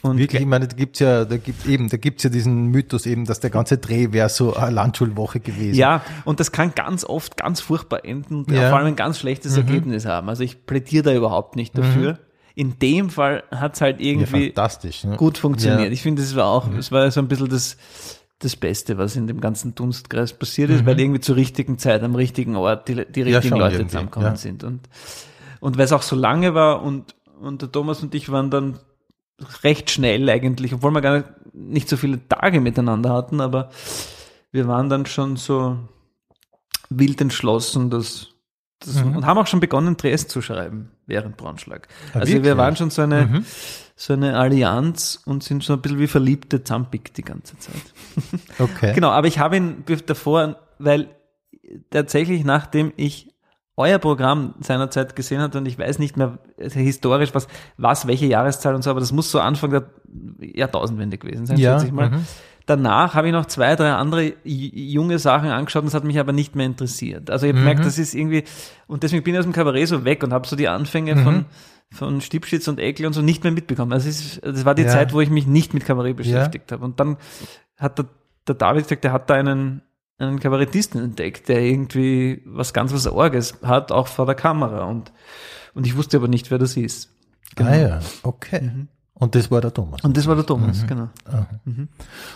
Und Wirklich, ich meine, da gibt's ja, da gibt eben, da gibt's ja diesen Mythos eben, dass der ganze Dreh wäre so eine Landschulwoche gewesen. Ja, und das kann ganz oft ganz furchtbar enden und Ja. vor allem ein ganz schlechtes Ergebnis haben. Also ich plädiere da überhaupt nicht dafür. In dem Fall hat's halt ja irgendwie fantastisch. Ne? gut funktioniert. Ja. Mhm. Ich finde, es war auch, es war so ein bisschen das, das Beste, was in dem ganzen Dunstkreis passiert ist, weil irgendwie zur richtigen Zeit am richtigen Ort die, die Mhm. Ja, richtigen schon Leute irgendwie, zusammengekommen ja. sind. Und, und weil es auch so lange war und, und der Thomas und ich waren dann recht schnell eigentlich, obwohl wir gar nicht, nicht so viele Tage miteinander hatten, aber wir waren dann schon so wild entschlossen, dass, das, Mhm. und haben auch schon begonnen, Dresden zu schreiben während Braunschlag. Ah, also wir waren schon so eine, Mhm. so eine Allianz und sind so ein bisschen wie Verliebte Zampik die ganze Zeit. Okay. Genau, aber ich habe ihn davor, weil tatsächlich nachdem ich euer Programm seinerzeit gesehen hatte und ich weiß nicht mehr äh, historisch, was, was, welche Jahreszahl und so, aber das muss so Anfang der Jahrtausendwende gewesen sein, Ja, schätze ich mal. mhm. Danach habe ich noch zwei, drei andere junge Sachen angeschaut und das hat mich aber nicht mehr interessiert. Also ich habe gemerkt, das ist irgendwie, und deswegen bin ich aus dem Kabarett so weg und habe so die Anfänge Mhm. von, von Stiebschitz und Ekel und so nicht mehr mitbekommen. Also es ist, das war die Ja. Zeit, wo ich mich nicht mit Kabarett beschäftigt habe. Und dann hat der, der David gesagt, der hat da einen, einen Kabarettisten entdeckt, der irgendwie was ganz was Orges hat, auch vor der Kamera. Und, und ich wusste aber nicht, wer das ist. Ah ja, okay. Und das war der Thomas. Und das war der Thomas, genau.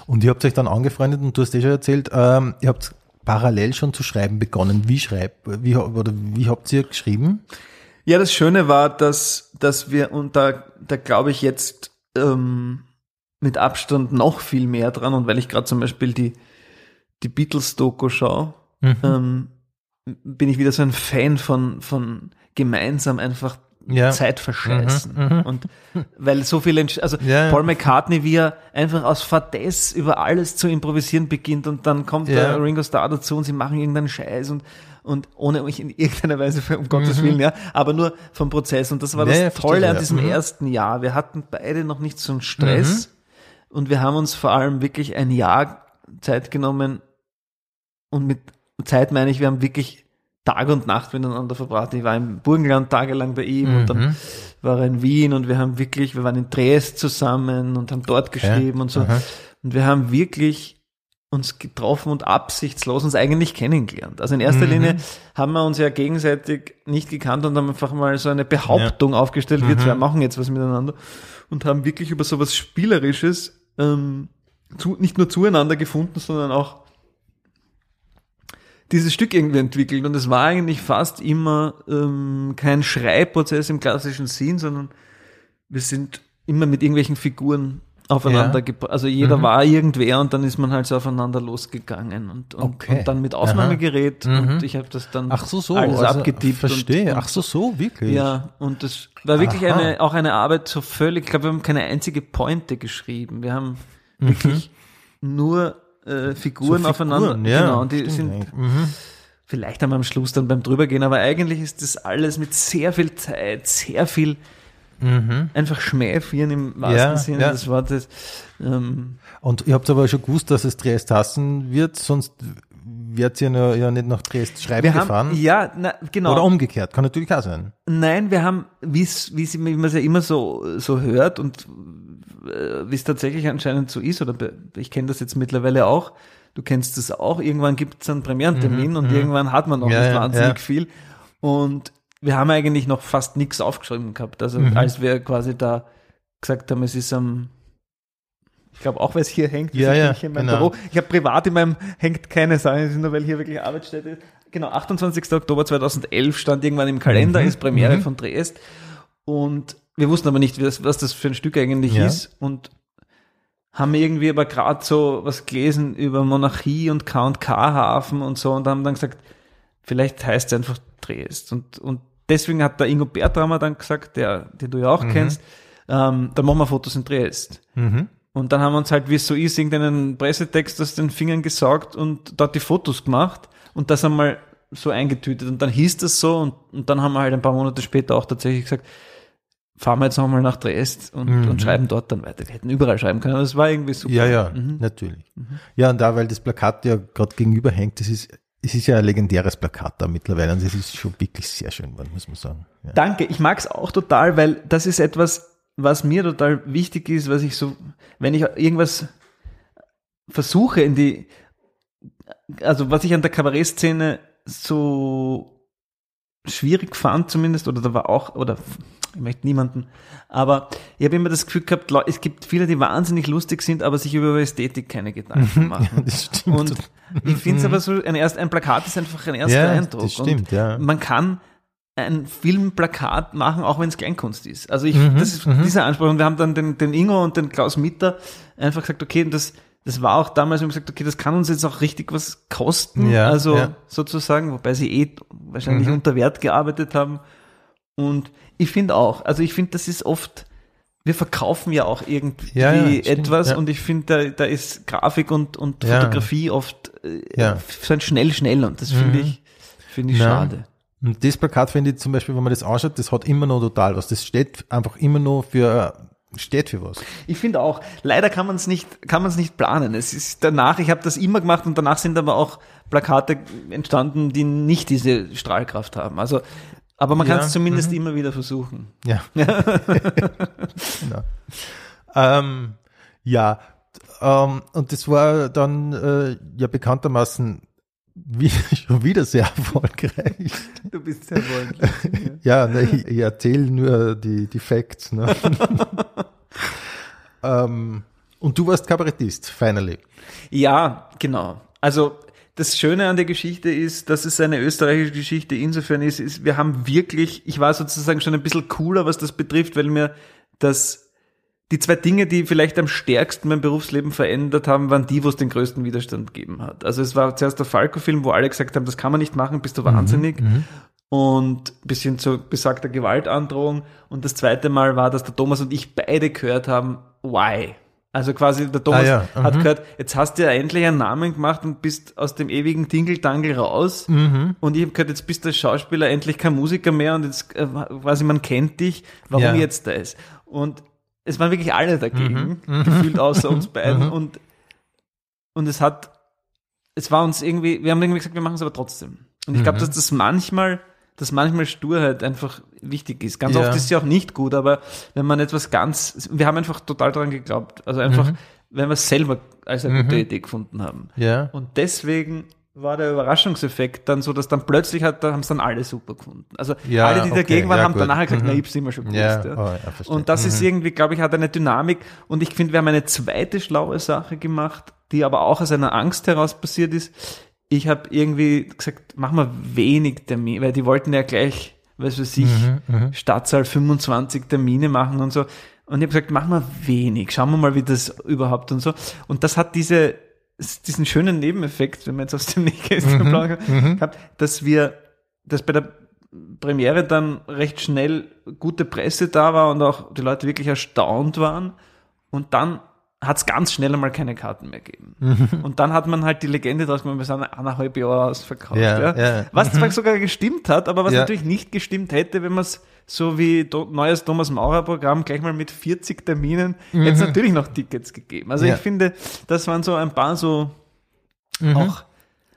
Und ihr habt euch dann angefreundet und du hast eh schon erzählt, ähm, ihr habt parallel schon zu schreiben begonnen. Wie schreibt, wie, oder wie habt ihr geschrieben? Ja, das Schöne war, dass, dass wir, und da, da glaube ich jetzt ähm, mit Abstand noch viel mehr dran, und weil ich gerade zum Beispiel die, die Beatles-Doku schaue, ähm, bin ich wieder so ein Fan von, von gemeinsam einfach Ja. Zeit verscheißen. Mhm, mhm. Und weil so Entsch- also Ja. Paul McCartney, wie er einfach aus Fadess über alles zu improvisieren beginnt und dann kommt Ja. der Ringo Starr dazu und sie machen irgendeinen Scheiß und und ohne mich in irgendeiner Weise, für, um Gottes Willen, ja, aber nur vom Prozess. Und das war das Mhm. Ja, verstehe, Tolle an diesem Mhm. ersten Jahr. Wir hatten beide noch nicht so einen Stress und wir haben uns vor allem wirklich ein Jahr Zeit genommen und mit Zeit meine ich, wir haben wirklich Tag und Nacht miteinander verbracht. Ich war im Burgenland tagelang bei ihm und Mhm. dann war er in Wien und wir haben wirklich, wir waren in Dresden zusammen und haben dort geschrieben und so. Aha. Und wir haben wirklich uns getroffen und absichtslos uns eigentlich kennengelernt. Also in erster Mhm. Linie haben wir uns ja gegenseitig nicht gekannt und haben einfach mal so eine Behauptung aufgestellt, wir zwei machen jetzt was miteinander und haben wirklich über sowas Spielerisches ähm, zu, nicht nur zueinander gefunden, sondern auch dieses Stück irgendwie entwickelt. Und es war eigentlich fast immer ähm, kein Schreibprozess im klassischen Sinn, sondern wir sind immer mit irgendwelchen Figuren aufeinander Ja. Also jeder war irgendwer und dann ist man halt so aufeinander losgegangen und, und, Okay. und dann mit Aufnahmegerät. Mhm. und ich habe das dann Ach so, so. alles also, abgetippt. Verstehe. Und, Ach so, so, wirklich. Ja, und das war wirklich Aha. eine, auch eine Arbeit so völlig, ich glaube, wir haben keine einzige Pointe geschrieben. Wir haben wirklich nur äh, Figuren, Mhm. So aufeinander. Figuren, ja, genau, und die sind. Mhm. vielleicht wir am Schluss dann beim drübergehen, aber eigentlich ist das alles mit sehr viel Zeit, sehr viel einfach Schmähvieren im wahrsten Mhm. Ja, Sinne ja. des Wortes. Ähm, Und ihr habt aber schon gewusst, dass es Triest hassen wird, sonst werdet ihr ja, ja nicht nach Triest schreiben wir gefahren. haben, ja, na, genau. Oder umgekehrt, kann natürlich auch sein. Nein, wir haben, wie man es ja immer so, so hört und wie es tatsächlich anscheinend so ist, oder ich kenne das jetzt mittlerweile auch, du kennst das auch, irgendwann gibt es einen Premierentermin und irgendwann hat man noch Mhm, Ja, nicht wahnsinnig ja. viel. Und wir haben eigentlich noch fast nichts aufgeschrieben gehabt. Also Mhm. als wir quasi da gesagt haben, es ist am ich glaube auch, weil es hier hängt, Ja, ja, nicht in meinem genau. Büro. Ich habe privat in meinem hängt keine Sache, es ist nur weil hier wirklich Arbeitsstätte ist. Genau, 28. Oktober 2011 stand irgendwann im Kalender, Mhm, ist Premiere mhm. von Dresd. Und wir wussten aber nicht, was, was das für ein Stück eigentlich Ja. ist. Und haben irgendwie aber gerade so was gelesen über Monarchie und K&K-Hafen und so und haben dann gesagt, vielleicht heißt es einfach Dresd. Und, und deswegen hat der Ingo Bertrammer dann gesagt, der, den du ja auch Mhm. kennst, ähm, dann machen wir Fotos in Triest. Mhm. Und dann haben wir uns halt, wie es so ist, irgendeinen Pressetext aus den Fingern gesaugt und dort die Fotos gemacht und das einmal so eingetütet. Und dann hieß das so und, und dann haben wir halt ein paar Monate später auch tatsächlich gesagt, fahren wir jetzt nochmal nach Triest und, Mhm. und schreiben dort dann weiter. Wir hätten überall schreiben können, aber es war irgendwie super. Ja, ja, Mhm. natürlich. Ja, und da, weil das Plakat ja gerade gegenüber hängt, das ist, es ist ja ein legendäres Plakat da mittlerweile und es ist schon wirklich sehr schön geworden, muss man sagen. Ja. Danke, ich mag es auch total, weil das ist etwas, was mir total wichtig ist, was ich so, wenn ich irgendwas versuche in die, also was ich an der Kabarettszene so schwierig fand zumindest, oder da war auch, oder ich möchte niemanden, aber ich habe immer das Gefühl gehabt, es gibt viele, die wahnsinnig lustig sind, aber sich über Ästhetik keine Gedanken machen. Das stimmt. Und ich finde es aber so, ein, erst, ein Plakat ist einfach ein erster Ja, Eindruck. das stimmt, und ja. Man kann ein Filmplakat machen, auch wenn es Kleinkunst ist. Also ich, Mhm, das ist dieser Anspruch. Und wir haben dann den, den Ingo und den Klaus Mitter einfach gesagt, okay, das, das war auch damals, wir haben gesagt, okay, das kann uns jetzt auch richtig was kosten. Ja, also ja. sozusagen, wobei sie eh wahrscheinlich Mhm. unter Wert gearbeitet haben. Und ich finde auch, also ich finde, das ist oft, wir verkaufen ja auch irgendwie Ja, stimmt, etwas ja. und ich finde, da, da ist Grafik und, und. Fotografie oft äh, so ein schnell, schnell und das finde Mhm. ich, finde ich Ja. schade. Und das Plakat finde ich zum Beispiel, wenn man das anschaut, das hat immer noch total was. Das steht einfach immer noch für, steht für was. Ich finde auch, leider kann man es nicht, kann man es nicht planen. Es ist danach, ich habe das immer gemacht und danach sind aber auch Plakate entstanden, die nicht diese Strahlkraft haben. Also, aber man Ja, kann es zumindest immer wieder versuchen. Ja. genau. ähm, ja, ähm, und das war dann äh, ja bekanntermaßen wie, schon wieder sehr erfolgreich. Du bist sehr freundlich. Ja, ne, ich, ich erzähle nur die, die Facts. Ne? ähm, und du warst Kabarettist, finally. Ja, genau. Also das Schöne an der Geschichte ist, dass es eine österreichische Geschichte insofern ist, ist, wir haben wirklich, ich war sozusagen schon ein bisschen cooler, was das betrifft, weil mir das die zwei Dinge, die vielleicht am stärksten mein Berufsleben verändert haben, waren die, wo es den größten Widerstand gegeben hat. Also es war zuerst der Falco-Film, wo alle gesagt haben, das kann man nicht machen, bist du wahnsinnig. Und bis hin zu besagter Gewaltandrohung. Und das zweite Mal war, dass der Thomas und ich beide gehört haben, why? Also quasi der Thomas Ah ja, hat mhm. gehört, jetzt hast du ja endlich einen Namen gemacht und bist aus dem ewigen Dingeltangel raus. Mhm. Und ich habe gehört, jetzt bist du Schauspieler endlich kein Musiker mehr und jetzt äh, quasi man kennt dich. Warum Ja. jetzt das? Und es waren wirklich alle dagegen, Mhm. gefühlt außer uns beiden. Und, und es hat, es war uns irgendwie, wir haben irgendwie gesagt, wir machen es aber trotzdem. Und ich glaube, Mhm. dass das manchmal, dass manchmal Sturheit einfach wichtig ist. Ganz Ja. oft ist sie auch nicht gut, aber wenn man etwas ganz, wir haben einfach total daran geglaubt. Also einfach, Mhm. wenn wir es selber als eine gute Idee gefunden haben. Ja. Und deswegen war der Überraschungseffekt dann so, dass dann plötzlich hat, da haben es dann alle super gefunden. Also Ja, alle, die okay, dagegen waren, ja, haben gut. danach gesagt, Mhm. na, ich hab's immer schon gewusst. Ja, oh. Und das Mhm. ist irgendwie, glaube ich, hat eine Dynamik. Und ich finde, wir haben eine zweite schlaue Sache gemacht, die aber auch aus einer Angst heraus passiert ist. Ich habe irgendwie gesagt, machen wir wenig Termine, weil die wollten ja gleich, was weiß ich, Mhm, Stadtzahl 25 Termine machen und so. Und ich habe gesagt, machen wir wenig, schauen wir mal, wie das überhaupt und so. Und das hat diese, diesen schönen Nebeneffekt, wenn man jetzt aus dem Nähkästchen Mhm, plaudern kann, gehabt, dass wir, dass bei der Premiere dann recht schnell gute Presse da war und auch die Leute wirklich erstaunt waren. Und dann hat es ganz schnell einmal keine Karten mehr gegeben. Mhm. Und dann hat man halt die Legende draus gemacht, wir sind eineinhalb Jahre ausverkauft. Ja, Ja, ja. Was zwar sogar gestimmt hat, aber was natürlich nicht gestimmt hätte, wenn man es so wie neues Thomas Maurer Programm gleich mal mit 40 Terminen hätte es natürlich noch Tickets gegeben. Also Mhm. Ich finde, das waren so ein paar so Mhm. auch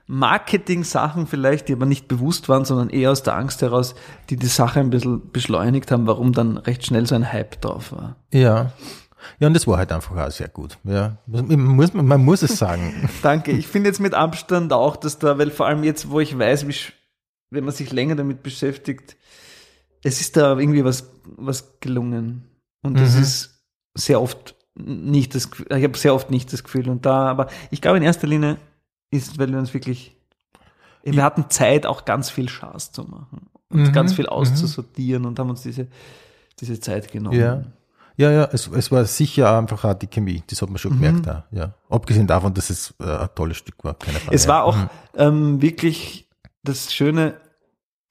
Marketing-Sachen vielleicht, die aber nicht bewusst waren, sondern eher aus der Angst heraus, die die Sache ein bisschen beschleunigt haben, warum dann recht schnell so ein Hype drauf war. Ja. Ja, und das war halt einfach auch sehr gut. Ja. Man muss, man muss es sagen. Danke. Ich finde jetzt mit Abstand auch, dass da, weil vor allem jetzt, wo ich weiß, wie, wenn man sich länger damit beschäftigt, es ist da irgendwie was, was gelungen. Und das Mhm. ist sehr oft nicht das, Gefühl- ich habe sehr oft nicht das Gefühl. Und da, aber ich glaube in erster Linie ist, weil wir uns wirklich, wir hatten Zeit, auch ganz viel Schaß zu machen und Mhm, ganz viel mhm. auszusortieren und haben uns diese, diese Zeit genommen. Ja. Ja, ja, es, es war sicher einfach auch die Chemie. Das hat man schon gemerkt, auch, ja. Abgesehen davon, dass es äh, ein tolles Stück war, keine Frage. Es war auch Mhm. ähm, wirklich das Schöne,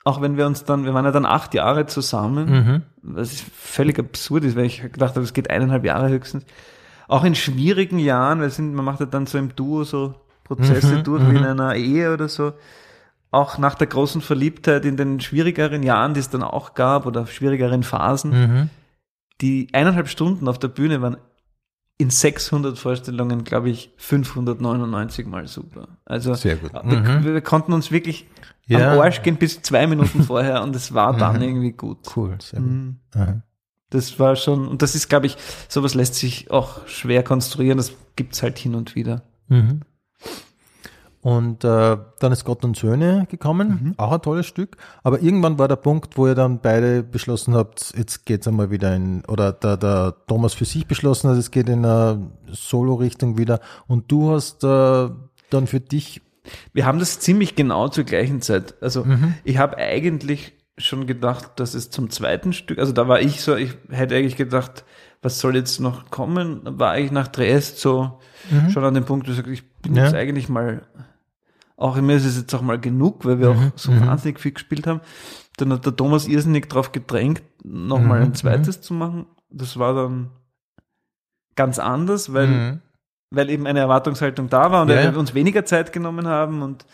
auch wenn wir uns dann, wir waren ja dann acht Jahre zusammen, Mhm. was völlig absurd ist, weil ich gedacht habe, es geht eineinhalb Jahre höchstens. Auch in schwierigen Jahren, weil sind, man macht ja dann so im Duo so Prozesse Mhm, durch wie in einer Ehe oder so. Auch nach der großen Verliebtheit in den schwierigeren Jahren, die es dann auch gab, oder schwierigeren Phasen, Mhm. Die eineinhalb Stunden auf der Bühne waren in 600 Vorstellungen, glaube ich, 599 mal super. Also Sehr gut. wir, Mhm. wir konnten uns wirklich Ja. am Arsch gehen bis zwei Minuten vorher und es war dann Mhm. irgendwie gut. Cool, sehr gut. Mhm. Aha. Das war schon, und das ist, glaube ich, sowas lässt sich auch schwer konstruieren, das gibt's halt hin und wieder. Mhm. Und äh, dann ist Gott und Söhne gekommen, Mhm. auch ein tolles Stück. Aber irgendwann war der Punkt, wo ihr dann beide beschlossen habt, jetzt geht's einmal wieder in, oder der, der Thomas für sich beschlossen hat, es geht in eine Solo-Richtung wieder. Und du hast äh, dann für dich, Wir haben das ziemlich genau zur gleichen Zeit. Also Mhm. ich habe eigentlich schon gedacht, dass es zum zweiten Stück, also da war ich so, ich hätte eigentlich gedacht, was soll jetzt noch kommen? War ich nach Triest so schon an dem Punkt, wo ich ich bin Mhm. Ja. jetzt eigentlich mal, auch mir ist es jetzt auch mal genug, weil wir auch Mhm. so wahnsinnig viel gespielt haben. Dann hat der Thomas irrsinnig drauf gedrängt, nochmal Mhm. ein zweites zu machen. Das war dann ganz anders, weil Mhm. weil eben eine Erwartungshaltung da war und Ja, wir uns weniger Zeit genommen haben und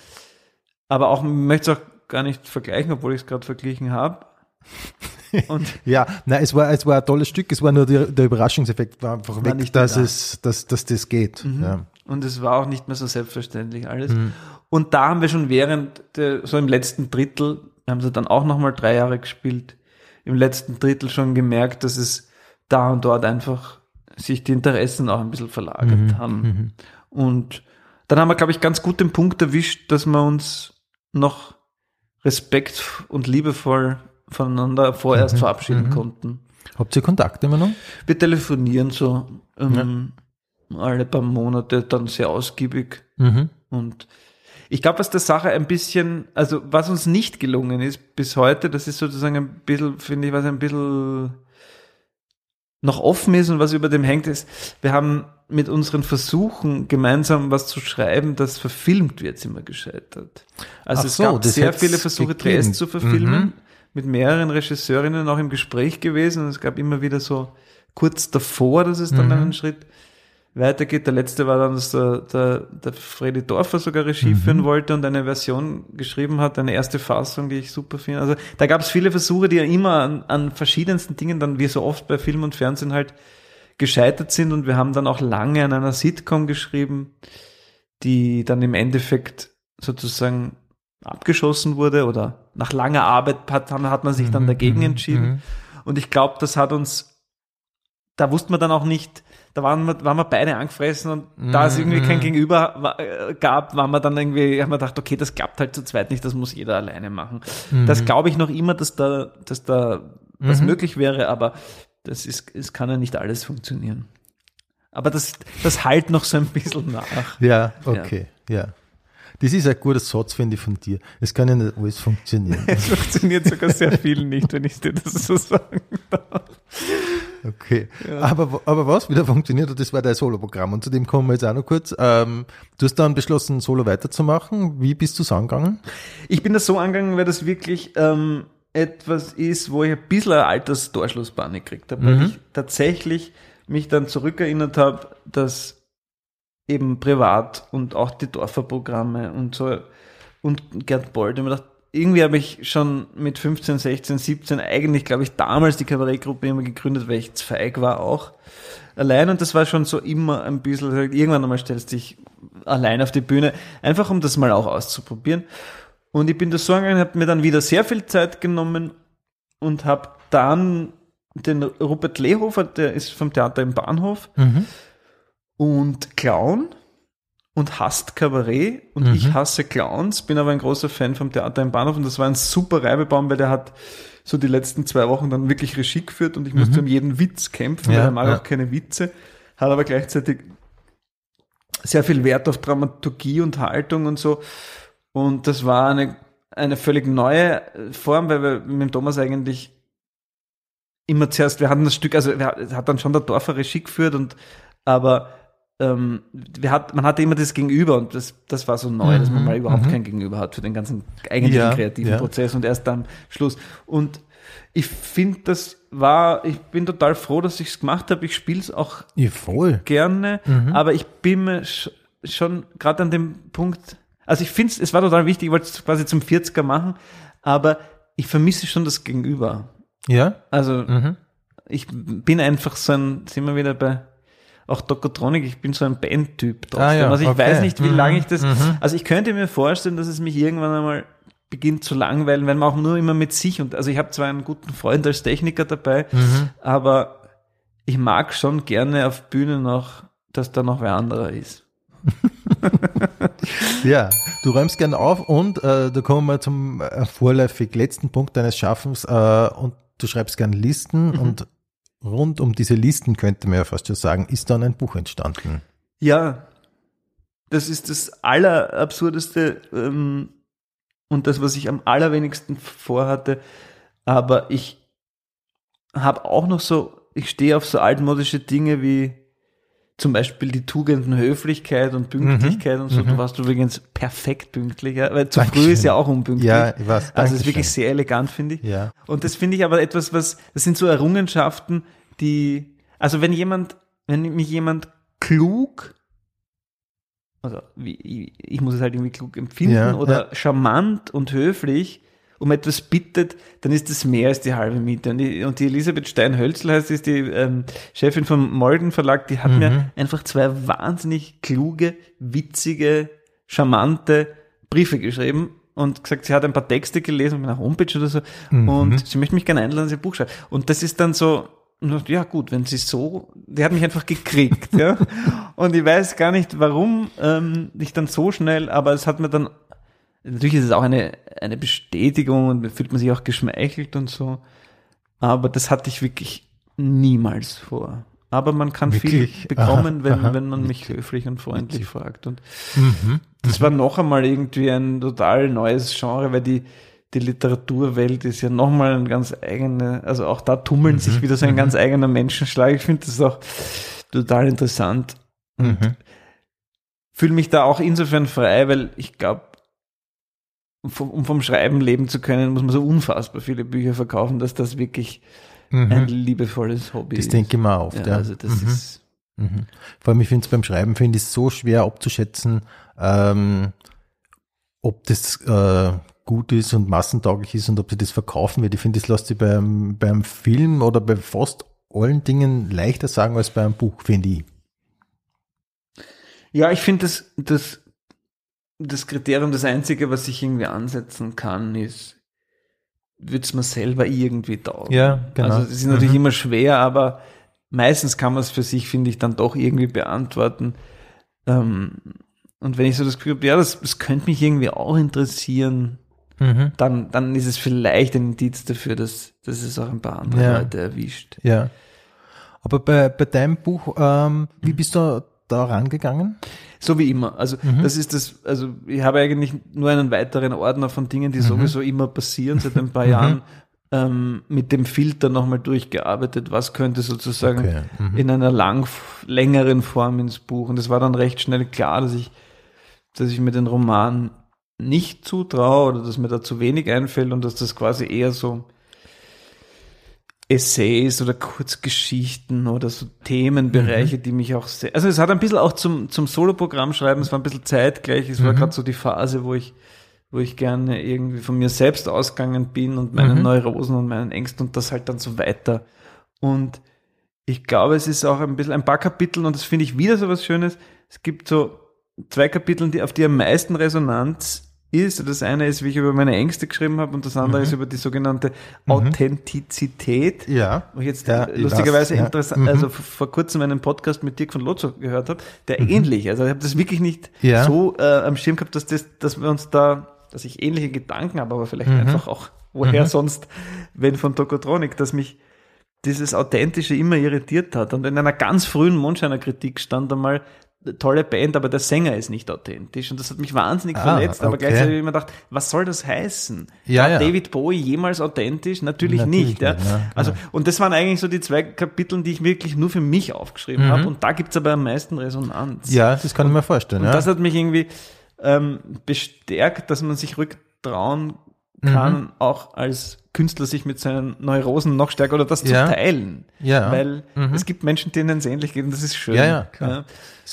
aber auch ich möchte es auch gar nicht vergleichen, obwohl ich es gerade verglichen habe. Und ja, nein, es war, es war ein tolles Stück, es war nur der, der Überraschungseffekt, war einfach War weg, dass da. es, dass, dass das geht. Mhm. Ja. und es war auch nicht mehr so selbstverständlich alles. Mhm. Und da haben wir schon während der, so im letzten Drittel, wir haben sie dann auch nochmal drei Jahre gespielt, im letzten Drittel schon gemerkt, dass es da und dort einfach sich die Interessen auch ein bisschen verlagert Mhm. haben. Und dann haben wir, glaube ich, ganz gut den Punkt erwischt, dass wir uns noch respekt und liebevoll voneinander vorerst Mhm. verabschieden Mhm. konnten. Habt ihr Kontakt immer noch? Wir telefonieren so ähm, alle paar Monate dann sehr ausgiebig. Mhm. Und ich glaube, was der Sache ein bisschen, also was uns nicht gelungen ist bis heute, das ist sozusagen ein bisschen, finde ich, was ein bisschen noch offen ist und was über dem hängt, ist, wir haben mit unseren Versuchen, gemeinsam was zu schreiben, das verfilmt wird, wir gescheitert. Also Ach es so, gab sehr viele Versuche. Triest zu verfilmen, Mhm. mit mehreren Regisseurinnen auch im Gespräch gewesen und es gab immer wieder so kurz davor, dass es dann Mhm. einen Schritt weitergeht. Der letzte war dann, dass der, der, der Freddy Dorfer sogar Regie Mhm. führen wollte und eine Version geschrieben hat, eine erste Fassung, die ich super finde. Also da gab es viele Versuche, die ja immer an, an verschiedensten Dingen dann, wie so oft bei Film und Fernsehen halt gescheitert sind und wir haben dann auch lange an einer Sitcom geschrieben, die dann im Endeffekt sozusagen abgeschossen wurde oder nach langer Arbeit hat, hat man sich dann Mhm, dagegen mhm, entschieden. mhm. Und ich glaube, das hat uns, da wusste man dann auch nicht, da waren wir, waren wir beide angefressen und da es irgendwie kein Mhm. Gegenüber äh, gab, waren wir dann irgendwie, haben wir gedacht, okay, das klappt halt zu zweit nicht, das muss jeder alleine machen. Das glaube ich noch immer, dass da, dass da was Mhm. möglich wäre, aber das ist, es kann ja nicht alles funktionieren. Aber das, das halt noch so ein bisschen nach. Ja, okay, ja. Das ist ein guter Satz, finde ich, von dir. Es kann ja nicht alles funktionieren. Es funktioniert sogar sehr viel nicht, wenn ich dir das so sagen darf. Okay. Aber, aber was wieder funktioniert hat, das war dein Soloprogramm. Und zu dem kommen wir jetzt auch noch kurz. Ähm, du hast dann beschlossen, Solo weiterzumachen. Wie bist du es angegangen? Ich bin das so angegangen, weil das wirklich ähm, etwas ist, wo ich ein bisschen eine Altersdurchschlusspanik gekriegt habe, weil Mhm. ich tatsächlich mich dann zurückerinnert habe, dass eben privat und auch die Dorferprogramme und so und Gerd Bold, mir gedacht, irgendwie habe ich schon mit 15, 16, 17 eigentlich, glaube ich, damals die Kabarettgruppe immer gegründet, weil ich zu feig war auch allein und das war schon so immer ein bisschen, irgendwann einmal stellst du dich allein auf die Bühne, einfach um das mal auch auszuprobieren. Und ich bin das so angegangen, habe mir dann wieder sehr viel Zeit genommen und habe dann den Rupert Lehofer, der ist vom Theater im Bahnhof und Clown und hasst Kabarett und Mhm. ich hasse Clowns, bin aber ein großer Fan vom Theater im Bahnhof und das war ein super Reibebaum, weil der hat so die letzten zwei Wochen dann wirklich Regie geführt und ich musste um jeden Witz kämpfen, Mhm. Ja, weil er mag ja. auch keine Witze, hat aber gleichzeitig sehr viel Wert auf Dramaturgie und Haltung und so. Und das war eine, eine völlig neue Form, weil wir mit dem Thomas eigentlich immer zuerst, wir hatten das Stück, also hat dann schon der Dorfer Regie geführt und aber ähm, hat, man hatte immer das Gegenüber und das, das war so neu, dass man Mhm, mal überhaupt mhm. kein Gegenüber hat für den ganzen eigentlichen Ja, kreativen ja. Prozess und erst am Schluss. Und ich finde, das war, ich bin total froh, dass ich es gemacht habe. Ich spiele es auch Ja, voll. gerne, Mhm. aber ich bin mir sch schon gerade an dem Punkt, also ich finde es war total wichtig, ich wollte es quasi zum 40er machen, aber ich vermisse schon das Gegenüber. Ja? Also Mhm. ich bin einfach so ein, sind wir wieder bei auch Dokotronik, ich bin so ein Bandtyp trotzdem. Ah, ja, also ich okay. weiß nicht, wie Mhm, lange ich das, mhm. also ich könnte mir vorstellen, dass es mich irgendwann einmal beginnt zu langweilen, wenn man auch nur immer mit sich und, also ich habe zwar einen guten Freund als Techniker dabei, Mhm. aber ich mag schon gerne auf Bühnen noch, dass da noch wer anderer ist. Ja, du räumst gern auf und äh, da kommen wir zum äh, vorläufig letzten Punkt deines Schaffens äh, und du schreibst gern Listen Mhm. und rund um diese Listen könnte man ja fast schon sagen, ist dann ein Buch entstanden. Ja, das ist das Allerabsurdeste ähm, und das, was ich am allerwenigsten vorhatte. Aber ich habe auch noch so, ich stehe auf so altmodische Dinge wie zum Beispiel die Tugenden Höflichkeit und Pünktlichkeit und so. Du warst übrigens perfekt pünktlich, ja? weil zu früh Dankeschön. ist ja auch unpünktlich. Ja, ich weiß. also es ist wirklich sehr elegant, finde ich. Ja. Und das finde ich aber etwas, was, das sind so Errungenschaften, die, also wenn jemand, wenn mich jemand klug, also wie, ich, muss es halt irgendwie klug empfinden Ja, oder charmant und höflich um etwas bittet, dann ist das mehr als die halbe Miete. Und die, und die Elisabeth Stein-Hölzl heißt, ist die ähm, Chefin vom Molden Verlag, die hat Mhm. mir einfach zwei wahnsinnig kluge, witzige, charmante Briefe geschrieben und gesagt, sie hat ein paar Texte gelesen auf meiner Homepage oder so Mhm. und sie möchte mich gerne einladen, dass sie ein Buch schreibt. Und das ist dann so, ja gut, wenn sie so, die hat mich einfach gekriegt, ja. Und ich weiß gar nicht, warum ähm, ich dann so schnell, aber es hat mir dann, natürlich ist es auch eine, eine Bestätigung und fühlt man sich auch geschmeichelt und so. Aber das hatte ich wirklich niemals vor. Aber man kann Wirklich? viel bekommen, Aha, wenn, aha. wenn man mich höflich und freundlich fragt. Und Mhm. das war noch einmal irgendwie ein total neues Genre, weil die, die Literaturwelt ist ja nochmal ein ganz eigene, also auch da tummeln Mhm. sich wieder so ein ganz eigener Menschenschlag. Ich finde das auch total interessant. Mhm. Fühle mich da auch insofern frei, weil ich glaube, um vom, Schreiben leben zu können, muss man so unfassbar viele Bücher verkaufen, dass das wirklich ein Mhm. liebevolles Hobby Das ist. denke ich mir oft, ja, ja. Also das Mhm. ist, Mhm. Vor allem, ich finde es beim Schreiben, finde ich es so schwer abzuschätzen, ähm, ob das äh, gut ist und massentauglich ist und ob sie das verkaufen wird. Ich finde, das lässt sich beim, beim Film oder bei fast allen Dingen leichter sagen als bei einem Buch, finde ich. Ja, ich finde, das, das, das Kriterium, das Einzige, was ich irgendwie ansetzen kann, ist, wird es mir selber irgendwie taugen. Ja, genau. Also es ist natürlich Mhm. immer schwer, aber meistens kann man es für sich, finde ich, dann doch irgendwie beantworten. Ähm, und wenn ich so das Gefühl habe, ja, das, das könnte mich irgendwie auch interessieren, Mhm. dann, dann ist es vielleicht ein Indiz dafür, dass, dass es auch ein paar andere Ja. Leute erwischt. Ja. Aber bei, bei deinem Buch, ähm, wie bist du da rangegangen? So wie immer. Also Mhm. das ist das, also ich habe eigentlich nur einen weiteren Ordner von Dingen, Mhm. die sowieso immer passieren seit ein paar Jahren, ähm, mit dem Filter nochmal durchgearbeitet, was könnte sozusagen Okay. Mhm. in einer lang, längeren Form ins Buch. Und es war dann recht schnell klar, dass ich, dass ich mir den Roman nicht zutraue oder dass mir da zu wenig einfällt und dass das quasi eher so Essays oder Kurzgeschichten oder so Themenbereiche, Mhm. die mich auch sehr, also es hat ein bisschen auch zum, zum Soloprogramm schreiben, es war ein bisschen zeitgleich, es war Mhm. gerade so die Phase, wo ich, wo ich gerne irgendwie von mir selbst ausgegangen bin und meinen Mhm. Neurosen und meinen Ängsten und das halt dann so weiter. Und ich glaube, es ist auch ein bisschen ein paar Kapitel und das finde ich wieder so was Schönes. Es gibt so zwei Kapitel, die auf die am meisten Resonanz ist. Das eine ist, wie ich über meine Ängste geschrieben habe und das andere Mhm. ist über die sogenannte Authentizität. Ja. Wo ich jetzt Ja, lustigerweise weiß, ja. interessant, Mhm. also vor kurzem einen Podcast mit Dirk von Lotzo gehört habe, der ähnlich, also ich habe das wirklich nicht Ja. so äh, am Schirm gehabt, dass das, dass wir uns da, dass ich ähnliche Gedanken habe, aber vielleicht Mhm. einfach auch, woher sonst, wenn von Tokotronic, dass mich dieses Authentische immer irritiert hat. Und in einer ganz frühen Mondscheiner-Kritik stand einmal, tolle Band, aber der Sänger ist nicht authentisch. Und das hat mich wahnsinnig Ah, verletzt. Aber okay. gleichzeitig habe ich mir gedacht, was soll das heißen? Ja, War ja. David Bowie jemals authentisch? Natürlich, Natürlich nicht. Ja. genau. also, und das waren eigentlich so die zwei Kapitel, die ich wirklich nur für mich aufgeschrieben Mhm. habe. Und da gibt's aber am meisten Resonanz. Ja, das kann ich mir vorstellen. Und ja. das hat mich irgendwie ähm, bestärkt, dass man sich rücktrauen kann, Mhm. auch als Künstler sich mit seinen Neurosen noch stärker oder das Ja. zu teilen. Ja. Weil Mhm. es gibt Menschen, denen es ähnlich geht und das ist schön. Ja, ja, klar.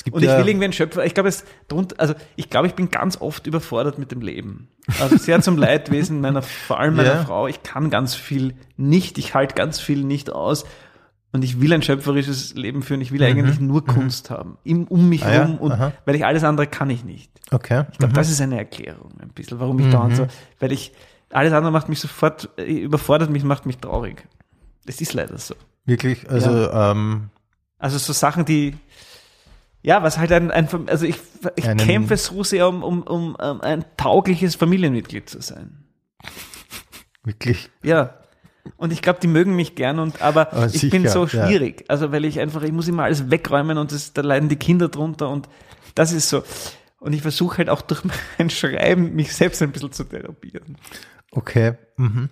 Gibt Und ich ja- will irgendwie ein Schöpfer, ich glaube, es drunter, also ich glaube, ich bin ganz oft überfordert mit dem Leben. Also sehr zum Leidwesen meiner, vor allem meiner Ja. Frau. Ich kann ganz viel nicht, ich halte ganz viel nicht aus. Und ich will ein schöpferisches Leben führen. Ich will eigentlich nur Kunst haben. Im, um mich Mhm. Ah ja, rum. Und aha. weil ich alles andere kann ich nicht. Okay. Ich glaube, Mhm. das ist eine Erklärung ein bisschen, warum ich dauernd so, weil ich, alles andere macht mich sofort, äh, überfordert mich, macht mich traurig. Es ist leider so. Wirklich, also ähm, Also so Sachen, die, ja, was halt ein, ein also ich, ich kämpfe so sehr, um, um, um, um ein taugliches Familienmitglied zu sein. wirklich. Ja. Und ich glaube, die mögen mich gern und aber Aber ich bin sicher, so ja. schwierig. Also weil ich einfach, ich muss immer alles wegräumen und das, da leiden die Kinder drunter und das ist so. Und ich versuche halt auch durch mein Schreiben mich selbst ein bisschen zu therapieren. Okay. Mhm.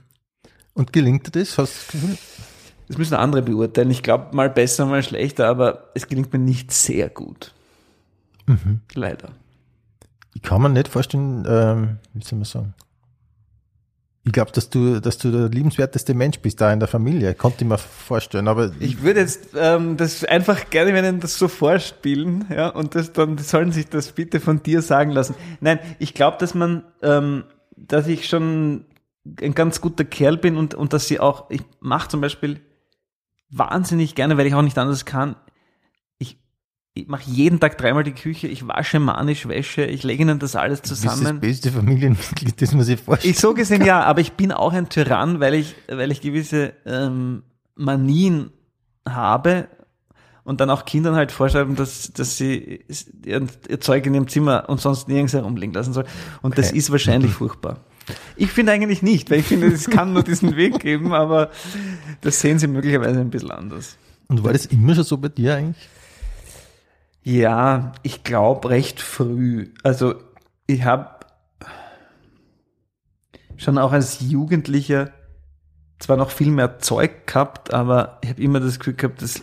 Und gelingt dir das? Hast du das Gefühl? Das müssen andere beurteilen. Ich glaube, mal besser, mal schlechter, aber es gelingt mir nicht sehr gut. Mhm. Leider. Ich kann mir nicht vorstellen, ähm, wie soll man sagen? Ich glaube, dass du, dass du der liebenswerteste Mensch bist da in der Familie. Konnte ich mir vorstellen, aber Ich würde jetzt ähm, das einfach gerne, wenn das so vorspielen, ja, und das dann sollen sich das bitte von dir sagen lassen. Nein, ich glaube, dass man, ähm, dass ich schon ein ganz guter Kerl bin und, und dass sie auch, ich mache zum Beispiel wahnsinnig gerne, weil ich auch nicht anders kann. Ich, ich mache jeden Tag dreimal die Küche, ich wasche manisch Wäsche, ich lege ihnen das alles du bist zusammen. das beste Familienmitglied, das man sich vorstellt. Ich so gesehen ja, aber ich bin auch ein Tyrann, weil ich, weil ich gewisse ähm, Manien habe und dann auch Kindern halt vorschreiben, dass, dass sie ihr, ihr Zeug in ihrem Zimmer und sonst nirgends herumliegen lassen soll. Und das Okay. ist wahrscheinlich furchtbar. Ich finde eigentlich nicht, weil ich finde, es kann nur diesen Weg geben, aber das sehen sie möglicherweise ein bisschen anders. Und war das immer schon so bei dir eigentlich? Ja, ich glaube recht früh. Also ich habe schon auch als Jugendlicher zwar noch viel mehr Zeug gehabt, aber ich habe immer das Gefühl gehabt, dass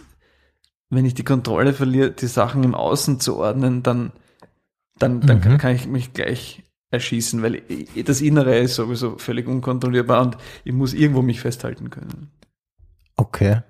wenn ich die Kontrolle verliere, die Sachen im Außen zu ordnen, dann, dann, dann Mhm. kann, kann ich mich gleich erschießen, weil das Innere ist sowieso völlig unkontrollierbar und ich muss irgendwo mich festhalten können. Okay.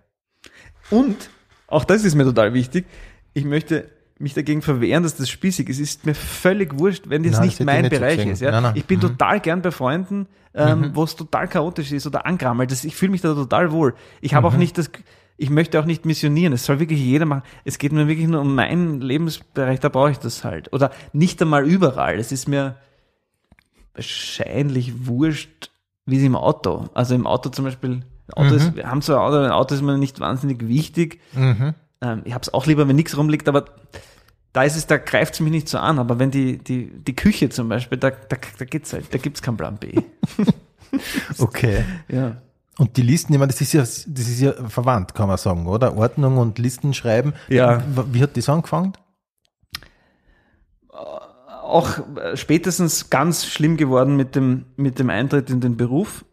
Und, auch das ist mir total wichtig, ich möchte mich dagegen verwehren, dass das spießig ist. Es ist mir völlig wurscht, wenn das Nein, nicht das mein nicht Bereich ist. Ja? Nein, nein. Ich bin Mhm. total gern bei Freunden, ähm, Mhm. wo es total chaotisch ist oder angrammelt. Das, ich fühle mich da total wohl. Ich habe auch Mhm. nicht das, ich möchte auch nicht missionieren. Es soll wirklich jeder machen. Es geht mir wirklich nur um meinen Lebensbereich, da brauche ich das halt. Oder nicht einmal überall. Es ist mir wahrscheinlich wurscht, wie es im Auto. Also im Auto zum Beispiel, Auto Mhm. ist, wir haben zwar ein Auto, ein Auto ist mir nicht wahnsinnig wichtig. Mhm. Ähm, ich habe es auch lieber, wenn nichts rumliegt, aber da ist es, da greift es mich nicht so an. Aber wenn die, die, die Küche zum Beispiel, da, da, da geht's halt, da gibt's keinen Plan B. Okay. ja. Und die Listen, ich meine, das ist ja, das ist ja verwandt, kann man sagen, oder? Ordnung und Listen schreiben. Ja. Wie hat das angefangen? Auch äh, spätestens ganz schlimm geworden mit dem, mit dem Eintritt in den Beruf,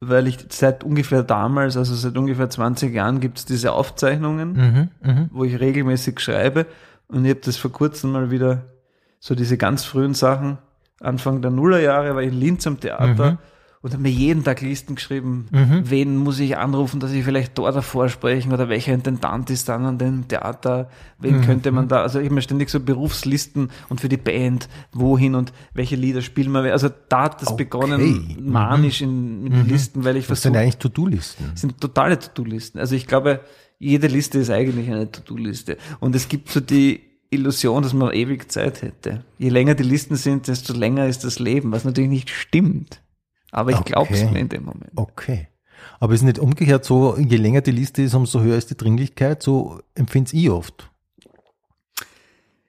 weil ich seit ungefähr damals, also seit ungefähr 20 Jahren gibt's diese Aufzeichnungen. Mhm. Mhm. wo ich regelmäßig schreibe. Und ich habe das vor kurzem mal wieder, so diese ganz frühen Sachen, Anfang der Nullerjahre war ich in Linz am Theater Mhm. Und habe mir jeden Tag Listen geschrieben, Mhm. wen muss ich anrufen, dass ich vielleicht dort davor sprechen oder welcher Intendant ist dann an dem Theater, wen Mhm. könnte man da, also ich habe mir ständig so Berufslisten und für die Band, wohin und welche Lieder spielen wir, also da hat das Okay. begonnen, Mhm. manisch in, mit den Listen, weil ich Das sind versuche, eigentlich To-Do-Listen. sind totale To-Do-Listen. Also ich glaube, jede Liste ist eigentlich eine To-Do-Liste. Und es gibt so die Illusion, dass man ewig Zeit hätte. Je länger die Listen sind, desto länger ist das Leben, was natürlich nicht stimmt. Aber ich Okay. glaube es mir in dem Moment. Okay. Aber ist nicht umgekehrt so, je länger die Liste ist, umso höher ist die Dringlichkeit? So empfinde ich oft.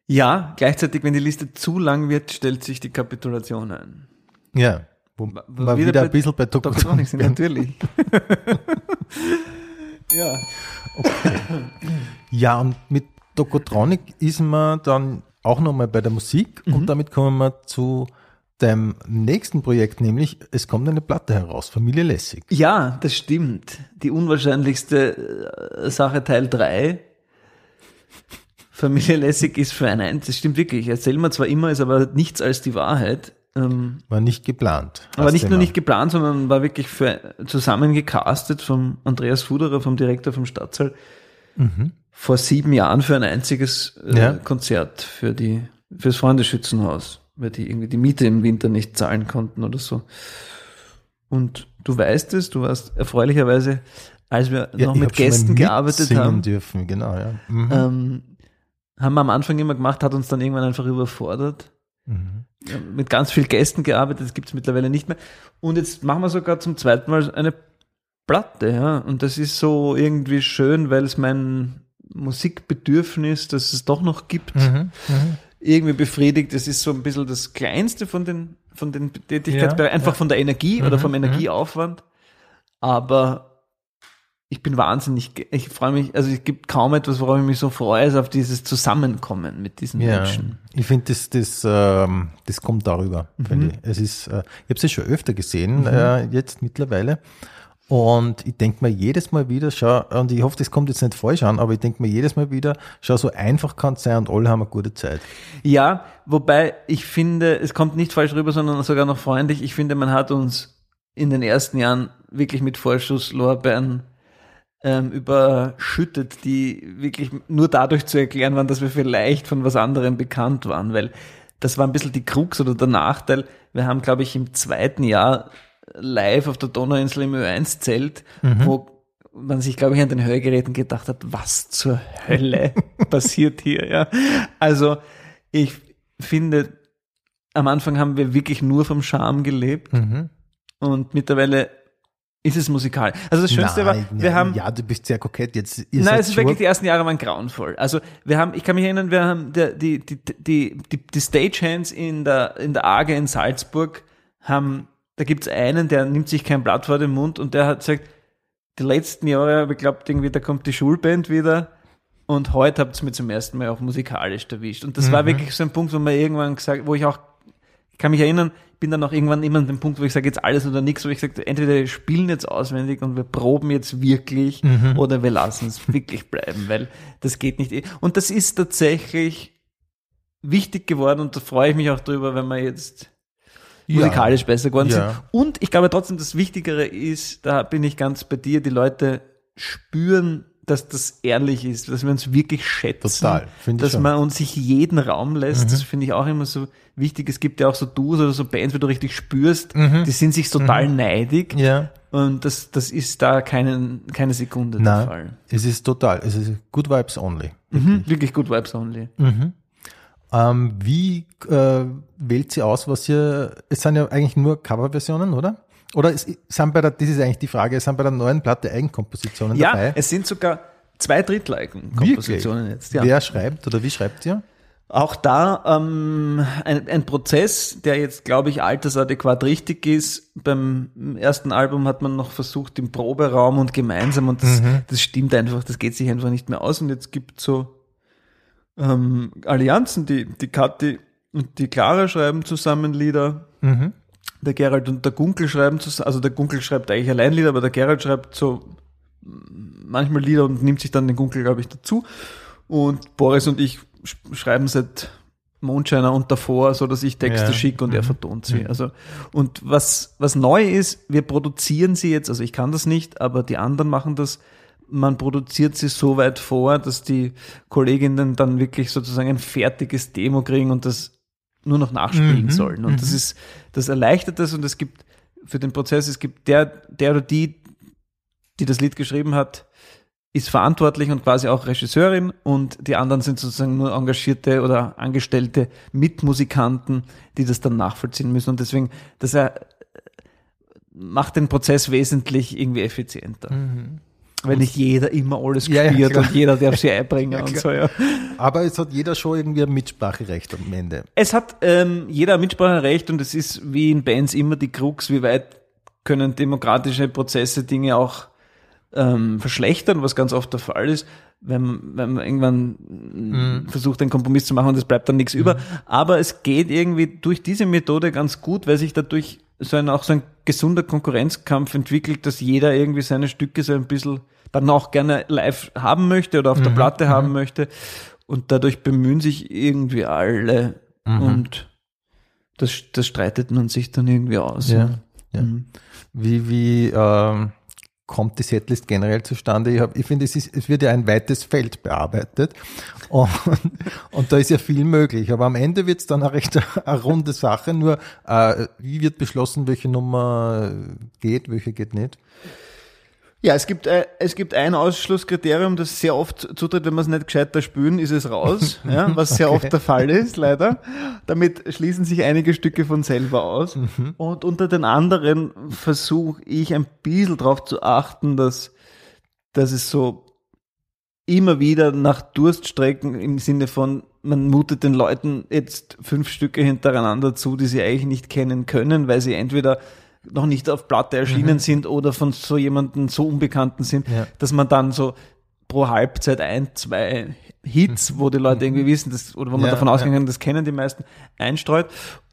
Ja, gleichzeitig, wenn die Liste zu lang wird, stellt sich die Kapitulation ein. Ja. Wo wir wieder wieder, ein bisschen bei Tokotronics sind, natürlich. ja. Ja, und mit Tokotronic ist man dann auch nochmal bei der Musik Mhm. und damit kommen wir zu dem nächsten Projekt, nämlich es kommt eine Platte heraus, Familie Lessig. Ja, das stimmt. Die unwahrscheinlichste äh, Sache Teil 3. Familie Lessig ist für ein Eins. Das stimmt wirklich. Erzählen wir zwar immer, ist aber nichts als die Wahrheit. Ähm, War nicht geplant. aber nicht nur nicht geplant, sondern war wirklich für, zusammengecastet vom Andreas Fuderer, vom Direktor vom Stadtsaal, vor sieben Jahren für ein einziges äh, Ja. Konzert für die, fürs Freundeschützenhaus, weil die irgendwie die Miete im Winter nicht zahlen konnten oder so. Und du weißt es, du warst erfreulicherweise, als wir Ja, noch mit Gästen gearbeitet haben, dürfen, genau, ja. Mhm. ähm, haben wir am Anfang immer gemacht, hat uns dann irgendwann einfach überfordert. Mhm. Mit ganz vielen Gästen gearbeitet, das gibt es mittlerweile nicht mehr. Und jetzt machen wir sogar zum zweiten Mal eine Platte, ja. Und das ist so irgendwie schön, weil es mein Musikbedürfnis, das es doch noch gibt, Mhm. Mhm. irgendwie befriedigt. Das ist so ein bisschen das Kleinste von den, von den Tätigkeitsbereichen, Ja, einfach ja. von der Energie oder Mhm, vom mhm. Energieaufwand. Aber ich bin wahnsinnig, ich freue mich, also es gibt kaum etwas, worauf ich mich so freue, als auf dieses Zusammenkommen mit diesen Ja, Menschen. ich finde, das, das, ähm, das kommt darüber, Mhm. finde ich. Es ist, äh, ich habe es ja schon öfter gesehen, äh, jetzt mittlerweile. Und ich denke mir jedes Mal wieder, schau, und ich hoffe, das kommt jetzt nicht falsch an, aber ich denke mir jedes Mal wieder, schau, so einfach kann es sein und alle haben eine gute Zeit. Ja, wobei ich finde, es kommt nicht falsch rüber, sondern sogar noch freundlich. Ich finde, man hat uns in den ersten Jahren wirklich mit Vorschusslorbeeren ähm, überschüttet, die wirklich nur dadurch zu erklären waren, dass wir vielleicht von was anderem bekannt waren, weil das war ein bisschen die Krux oder der Nachteil. Wir haben, glaube ich, im zweiten Jahr live auf der Donauinsel im Ö1-Zelt, wo man sich, glaube ich, an den Hörgeräten gedacht hat, was zur Hölle passiert hier, ja. Also, ich finde, am Anfang haben wir wirklich nur vom Charme gelebt Mhm. und mittlerweile ist es musikal. Also das Schönste war, Nein, wir ja, haben, Ja, du bist sehr kokett jetzt. Nein, es ist wirklich, die ersten Jahre waren grauenvoll. Also wir haben, ich kann mich erinnern, wir haben die, die, die, die, die Stagehands in der, in der Arge in Salzburg haben, da gibt's einen, der nimmt sich kein Blatt vor den Mund und der hat gesagt, die letzten Jahre habe ich glaubt irgendwie, da kommt die Schulband wieder und heute habt ihr mir zum ersten Mal auch musikalisch erwischt. Und das war wirklich so ein Punkt, wo man irgendwann gesagt, wo ich auch, ich kann mich erinnern, ich bin dann auch irgendwann immer an dem Punkt, wo ich sage, jetzt alles oder nichts, wo ich sage, entweder wir spielen jetzt auswendig und wir proben jetzt wirklich oder wir lassen es wirklich bleiben, weil das geht nicht. Und das ist tatsächlich wichtig geworden und da freue ich mich auch drüber, wenn wir jetzt. Musikalisch besser geworden sind. Und ich glaube trotzdem, das Wichtigere ist, da bin ich ganz bei dir, die Leute spüren, dass das ehrlich ist, dass wir uns wirklich schätzen. Total, finde ich Dass schon. man uns sich jeden Raum lässt, Mhm. das finde ich auch immer so wichtig. Es gibt ja auch so Duos oder so Bands, wo du richtig spürst, Mhm. die sind sich total neidig. Ja. Und das, das ist da keine, keine Sekunde der Nein, Fall. es ist total, es ist good vibes only. Mhm. Wirklich gut Vibes Only. Ähm, wie äh, wählt sie aus, was ihr, es sind ja eigentlich nur Coverversionen, oder? Oder es sind bei der, das ist eigentlich die Frage, es sind bei der neuen Platte Eigenkompositionen Ja, dabei? es sind sogar zwei Drittel Kompositionen jetzt. Ja. Wer schreibt oder wie schreibt ihr? Auch da ähm, ein, ein Prozess, der jetzt, glaube ich, altersadäquat richtig ist. Beim ersten Album hat man noch versucht im Proberaum und gemeinsam und das, das stimmt einfach, das geht sich einfach nicht mehr aus. Und jetzt gibt so ähm, Allianzen, die, die Kathi und die Clara schreiben zusammen Lieder. Der Gerald und der Gunkel schreiben zusammen, also der Gunkel schreibt eigentlich allein Lieder, aber der Gerald schreibt so manchmal Lieder und nimmt sich dann den Gunkel, glaube ich, dazu. Und Boris und ich sch- schreiben seit Mondscheiner und davor, so dass ich Texte Ja. schicke und er vertont sie. Also, und was, was neu ist, wir produzieren sie jetzt, also ich kann das nicht, aber die anderen machen das. Man produziert sie so weit vor, dass die Kolleginnen dann wirklich sozusagen ein fertiges Demo kriegen und das nur noch nachspielen Mhm, sollen. Und das ist, das erleichtert das und es gibt für den Prozess, es gibt der, der oder die, die das Lied geschrieben hat, ist verantwortlich und quasi auch Regisseurin und die anderen sind sozusagen nur engagierte oder angestellte Mitmusikanten, die das dann nachvollziehen müssen. Und deswegen, das er, macht den Prozess wesentlich irgendwie effizienter. Weil nicht jeder immer alles Mhm. Ja, ja, spielt und jeder darf sie einbringen und so, ja. Aber es hat jeder schon irgendwie ein Mitspracherecht am Ende. Es hat ähm, jeder ein Mitspracherecht und es ist wie in Bands immer die Krux, wie weit können demokratische Prozesse Dinge auch ähm, verschlechtern, was ganz oft der Fall ist, wenn, wenn man irgendwann Mhm. versucht, einen Kompromiss zu machen und es bleibt dann nichts über. Aber es geht irgendwie durch diese Methode ganz gut, weil sich dadurch so ein, auch so ein gesunder Konkurrenzkampf entwickelt, dass jeder irgendwie seine Stücke so ein bisschen dann auch gerne live haben möchte oder auf Mhm. der Platte haben möchte. Und dadurch bemühen sich irgendwie alle Mhm. und das, das streitet man sich dann irgendwie aus. Ja, ja. Mhm. Wie, wie ähm, kommt die Setlist generell zustande? Ich, ich finde, es, es wird ja ein weites Feld bearbeitet und, und da ist ja viel möglich. Aber am Ende wird es dann eine recht eine runde Sache. Nur äh, wie wird beschlossen, welche Nummer geht, welche geht nicht? Ja, es gibt, äh, es gibt ein Ausschlusskriterium, das sehr oft zutritt, wenn wir es nicht gescheiter spülen, ist es raus, ja, was sehr oft der Fall ist, leider. Damit schließen sich einige Stücke von selber aus. Und unter den anderen versuche ich ein bisschen darauf zu achten, dass, dass es so immer wieder nach Durststrecken im Sinne von, man mutet den Leuten jetzt fünf Stücke hintereinander zu, die sie eigentlich nicht kennen können, weil sie entweder noch nicht auf Platte erschienen sind oder von so jemandem so Unbekannten sind, Ja. dass man dann so pro Halbzeit ein, zwei Hits, wo die Leute irgendwie wissen, das, oder wo man Ja, davon ausgehen kann, das kennen die meisten, einstreut.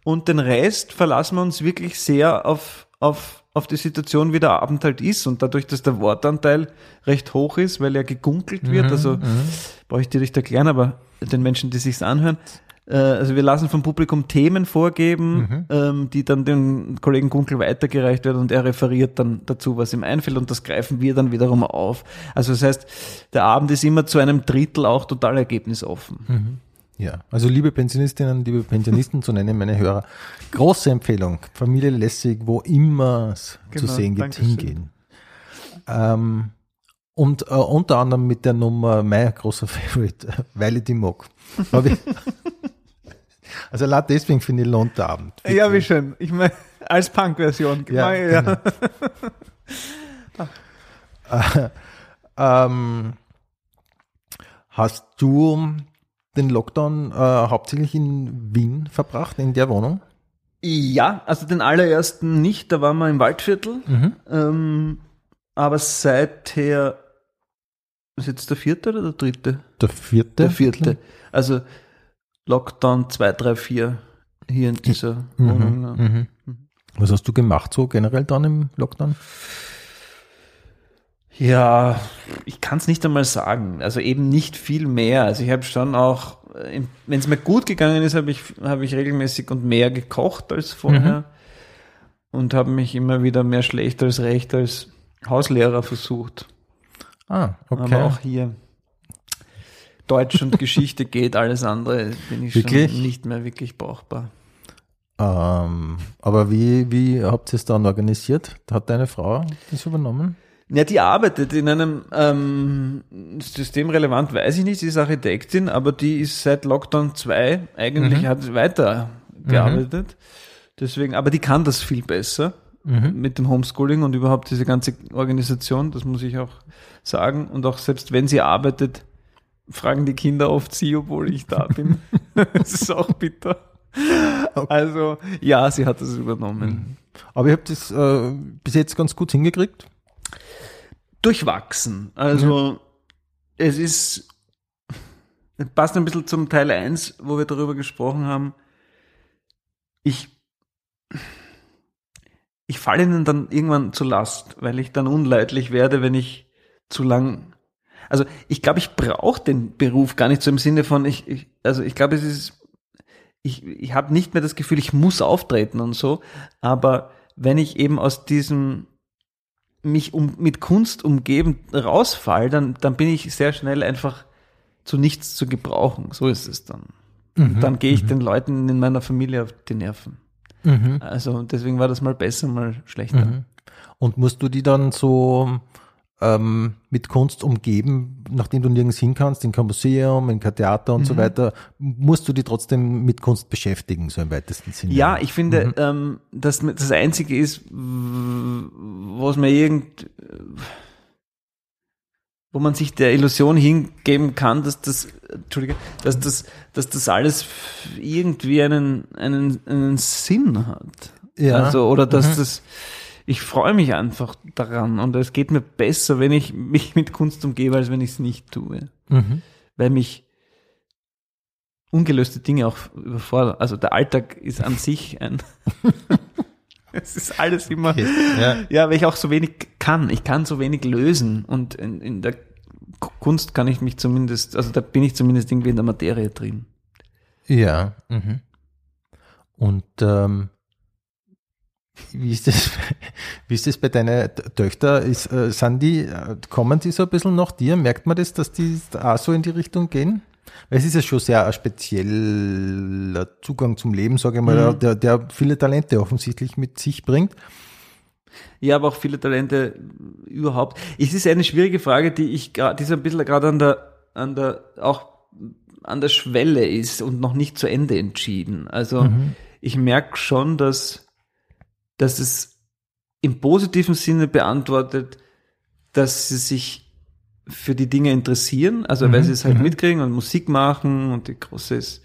Und den Rest verlassen wir uns wirklich sehr auf, auf, auf die Situation, wie der Abend halt ist. Und dadurch, dass der Wortanteil recht hoch ist, weil ja gegunkelt wird, also brauche ich dir nicht erklären, aber den Menschen, die sich's anhören, also wir lassen vom Publikum Themen vorgeben, ähm, die dann dem Kollegen Gunkel weitergereicht werden und er referiert dann dazu, was ihm einfällt und das greifen wir dann wiederum auf. Also das heißt, der Abend ist immer zu einem Drittel auch total ergebnisoffen. Ja, also liebe Pensionistinnen, liebe Pensionisten, so nennen meine Hörer, große Empfehlung, Familie Lässig, wo immer es zu Genau, sehen gibt, hingehen. Ähm, und äh, unter anderem mit der Nummer, mein großer Favorite, äh, weil ich die mag. Hab ich, also allein deswegen finde ich lohnt der Abend. Ja, wie schön. Ich meine, als Punk-Version. Ja, ja. genau. Ähm, hast du den Lockdown äh, hauptsächlich in Wien verbracht, in der Wohnung? Ja, also den allerersten nicht, da waren wir im Waldviertel. Ähm, aber seither, ist jetzt der vierte oder der dritte? Der vierte? Der vierte. Also Lockdown 2, 3, 4 hier in dieser Wohnung. Ja. Mhm. Was hast du gemacht so generell dann im Lockdown? Ja, ich kann es nicht einmal sagen. Also eben nicht viel mehr. Also ich habe schon auch, wenn es mir gut gegangen ist, habe ich, habe ich regelmäßig und mehr gekocht als vorher und habe mich immer wieder mehr schlecht als recht als Hauslehrer versucht. Ah, okay. Aber auch hier Deutsch und Geschichte geht, alles andere bin ich Wirklich? schon nicht mehr wirklich brauchbar. ähm, aber wie, wie habt ihr es dann organisiert? Hat deine Frau das übernommen? Ja, die arbeitet in einem ähm, systemrelevant, weiß ich nicht, sie ist Architektin, aber die ist seit Lockdown 2 eigentlich hat weiter gearbeitet. Deswegen, aber die kann das viel besser mit dem Homeschooling und überhaupt diese ganze Organisation, das muss ich auch sagen. Und auch selbst wenn sie arbeitet, fragen die Kinder oft sie, obwohl ich da bin. das ist auch bitter. Also, ja, sie hat das übernommen. Aber ihr habt das äh, bis jetzt ganz gut hingekriegt. durchwachsen. Also es ist, es passt ein bisschen zum Teil 1, wo wir darüber gesprochen haben. Ich, ich falle ihnen dann irgendwann zu Last, weil ich dann unleidlich werde, wenn ich zu lang. Also ich glaube, ich brauche den Beruf gar nicht so im Sinne von, ich, ich also ich glaube, es ist, ich, ich habe nicht mehr das Gefühl, ich muss auftreten und so, aber wenn ich eben aus diesem mich um, mit Kunst umgeben rausfall, dann, dann bin ich sehr schnell einfach zu nichts zu gebrauchen. So ist es dann. Und dann gehe ich den Leuten in meiner Familie auf die Nerven. Also deswegen war das mal besser, mal schlechter. Und musst du die dann so ähm, mit Kunst umgeben, nachdem du nirgends hin kannst, in kein Museum, in kein Theater und so weiter, musst du die trotzdem mit Kunst beschäftigen, so im weitesten Sinne? Ja, ich finde, ähm, dass das Einzige ist, was mir irgend, wo man sich der Illusion hingeben kann, dass das, Entschuldige, dass das, dass das alles irgendwie einen, einen, einen Sinn hat. Ja. Also, oder dass das ich freue mich einfach daran und es geht mir besser, wenn ich mich mit Kunst umgebe, als wenn ich es nicht tue. Mhm. Weil mich ungelöste Dinge auch überfordern. Also der Alltag ist an sich ein. es ist alles immer. Okay. Ja. Ja, weil ich auch so wenig kann. Ich kann so wenig lösen und in, in der Kunst kann ich mich zumindest, also da bin ich zumindest irgendwie in der Materie drin. Ja. Mhm. Und ähm, wie ist das, wie ist das bei deinen T- Töchter? Ist, äh, sind die, äh, kommen die so ein bisschen nach dir? Merkt man das, dass die auch so in die Richtung gehen? Weil es ist ja schon sehr ein spezieller Zugang zum Leben, sage ich mal, Mhm. der, der viele Talente offensichtlich mit sich bringt. Ja, aber auch viele Talente überhaupt. Es ist eine schwierige Frage, die ich gerade, die so ein bisschen gerade an der, an der, auch an der Schwelle ist und noch nicht zu Ende entschieden. Also ich merke schon, dass, dass es im positiven Sinne beantwortet, dass sie sich für die Dinge interessieren, also weil Mhm, sie es halt mhm. mitkriegen und Musik machen und die große ist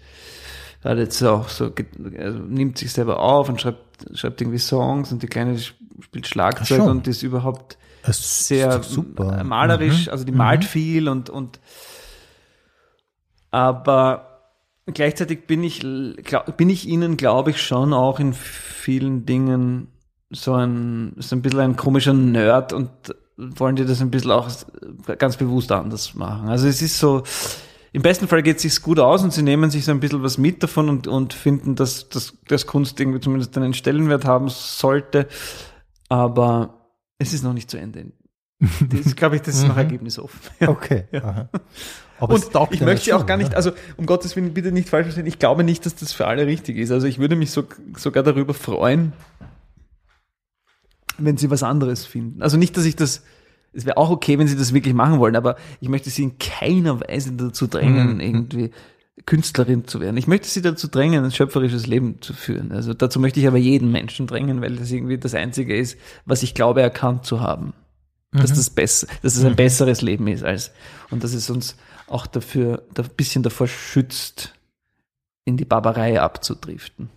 hat jetzt auch so, also nimmt sich selber auf und schreibt, schreibt irgendwie Songs und die Kleine sp- spielt Schlagzeug und ist überhaupt Das ist sehr super. malerisch, Mhm. also die Mhm. malt viel und, und aber gleichzeitig bin ich, glaub, bin ich ihnen, glaube ich, schon auch in vielen Dingen so ein, so ein bisschen ein komischer Nerd und wollen die das ein bisschen auch ganz bewusst anders machen. Also es ist so, im besten Fall geht es sich gut aus und sie nehmen sich so ein bisschen was mit davon und, und finden, dass, dass, dass Kunst irgendwie zumindest einen Stellenwert haben sollte. Aber es ist noch nicht zu Ende. Das, glaube ich, das ist noch Mhm. ergebnisoffen. Okay. Aha. Aber es Und ich möchte auch schon, gar nicht, oder? also um Gottes Willen, bitte nicht falsch verstehen, ich glaube nicht, dass das für alle richtig ist. Also ich würde mich so, sogar darüber freuen, wenn sie was anderes finden. Also nicht, dass ich das, es wäre auch okay, wenn sie das wirklich machen wollen, aber ich möchte sie in keiner Weise dazu drängen, Mhm. irgendwie Künstlerin zu werden. Ich möchte sie dazu drängen, ein schöpferisches Leben zu führen. Also dazu möchte ich aber jeden Menschen drängen, weil das irgendwie das Einzige ist, was ich glaube erkannt zu haben. Dass das besser, dass es ein besseres Leben ist als, und dass es uns auch dafür, da ein bisschen davor schützt, in die Barbarei abzudriften.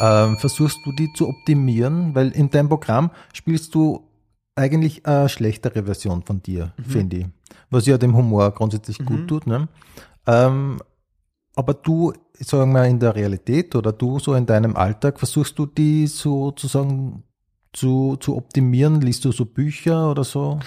Ähm, versuchst du die zu optimieren? Weil in deinem Programm spielst du eigentlich eine schlechtere Version von dir, Mhm. finde ich. Was ja dem Humor grundsätzlich gut tut. Ne? Ähm, aber du, sagen wir in der Realität oder du so in deinem Alltag, versuchst du die sozusagen zu, zu optimieren? Liest du so Bücher oder so?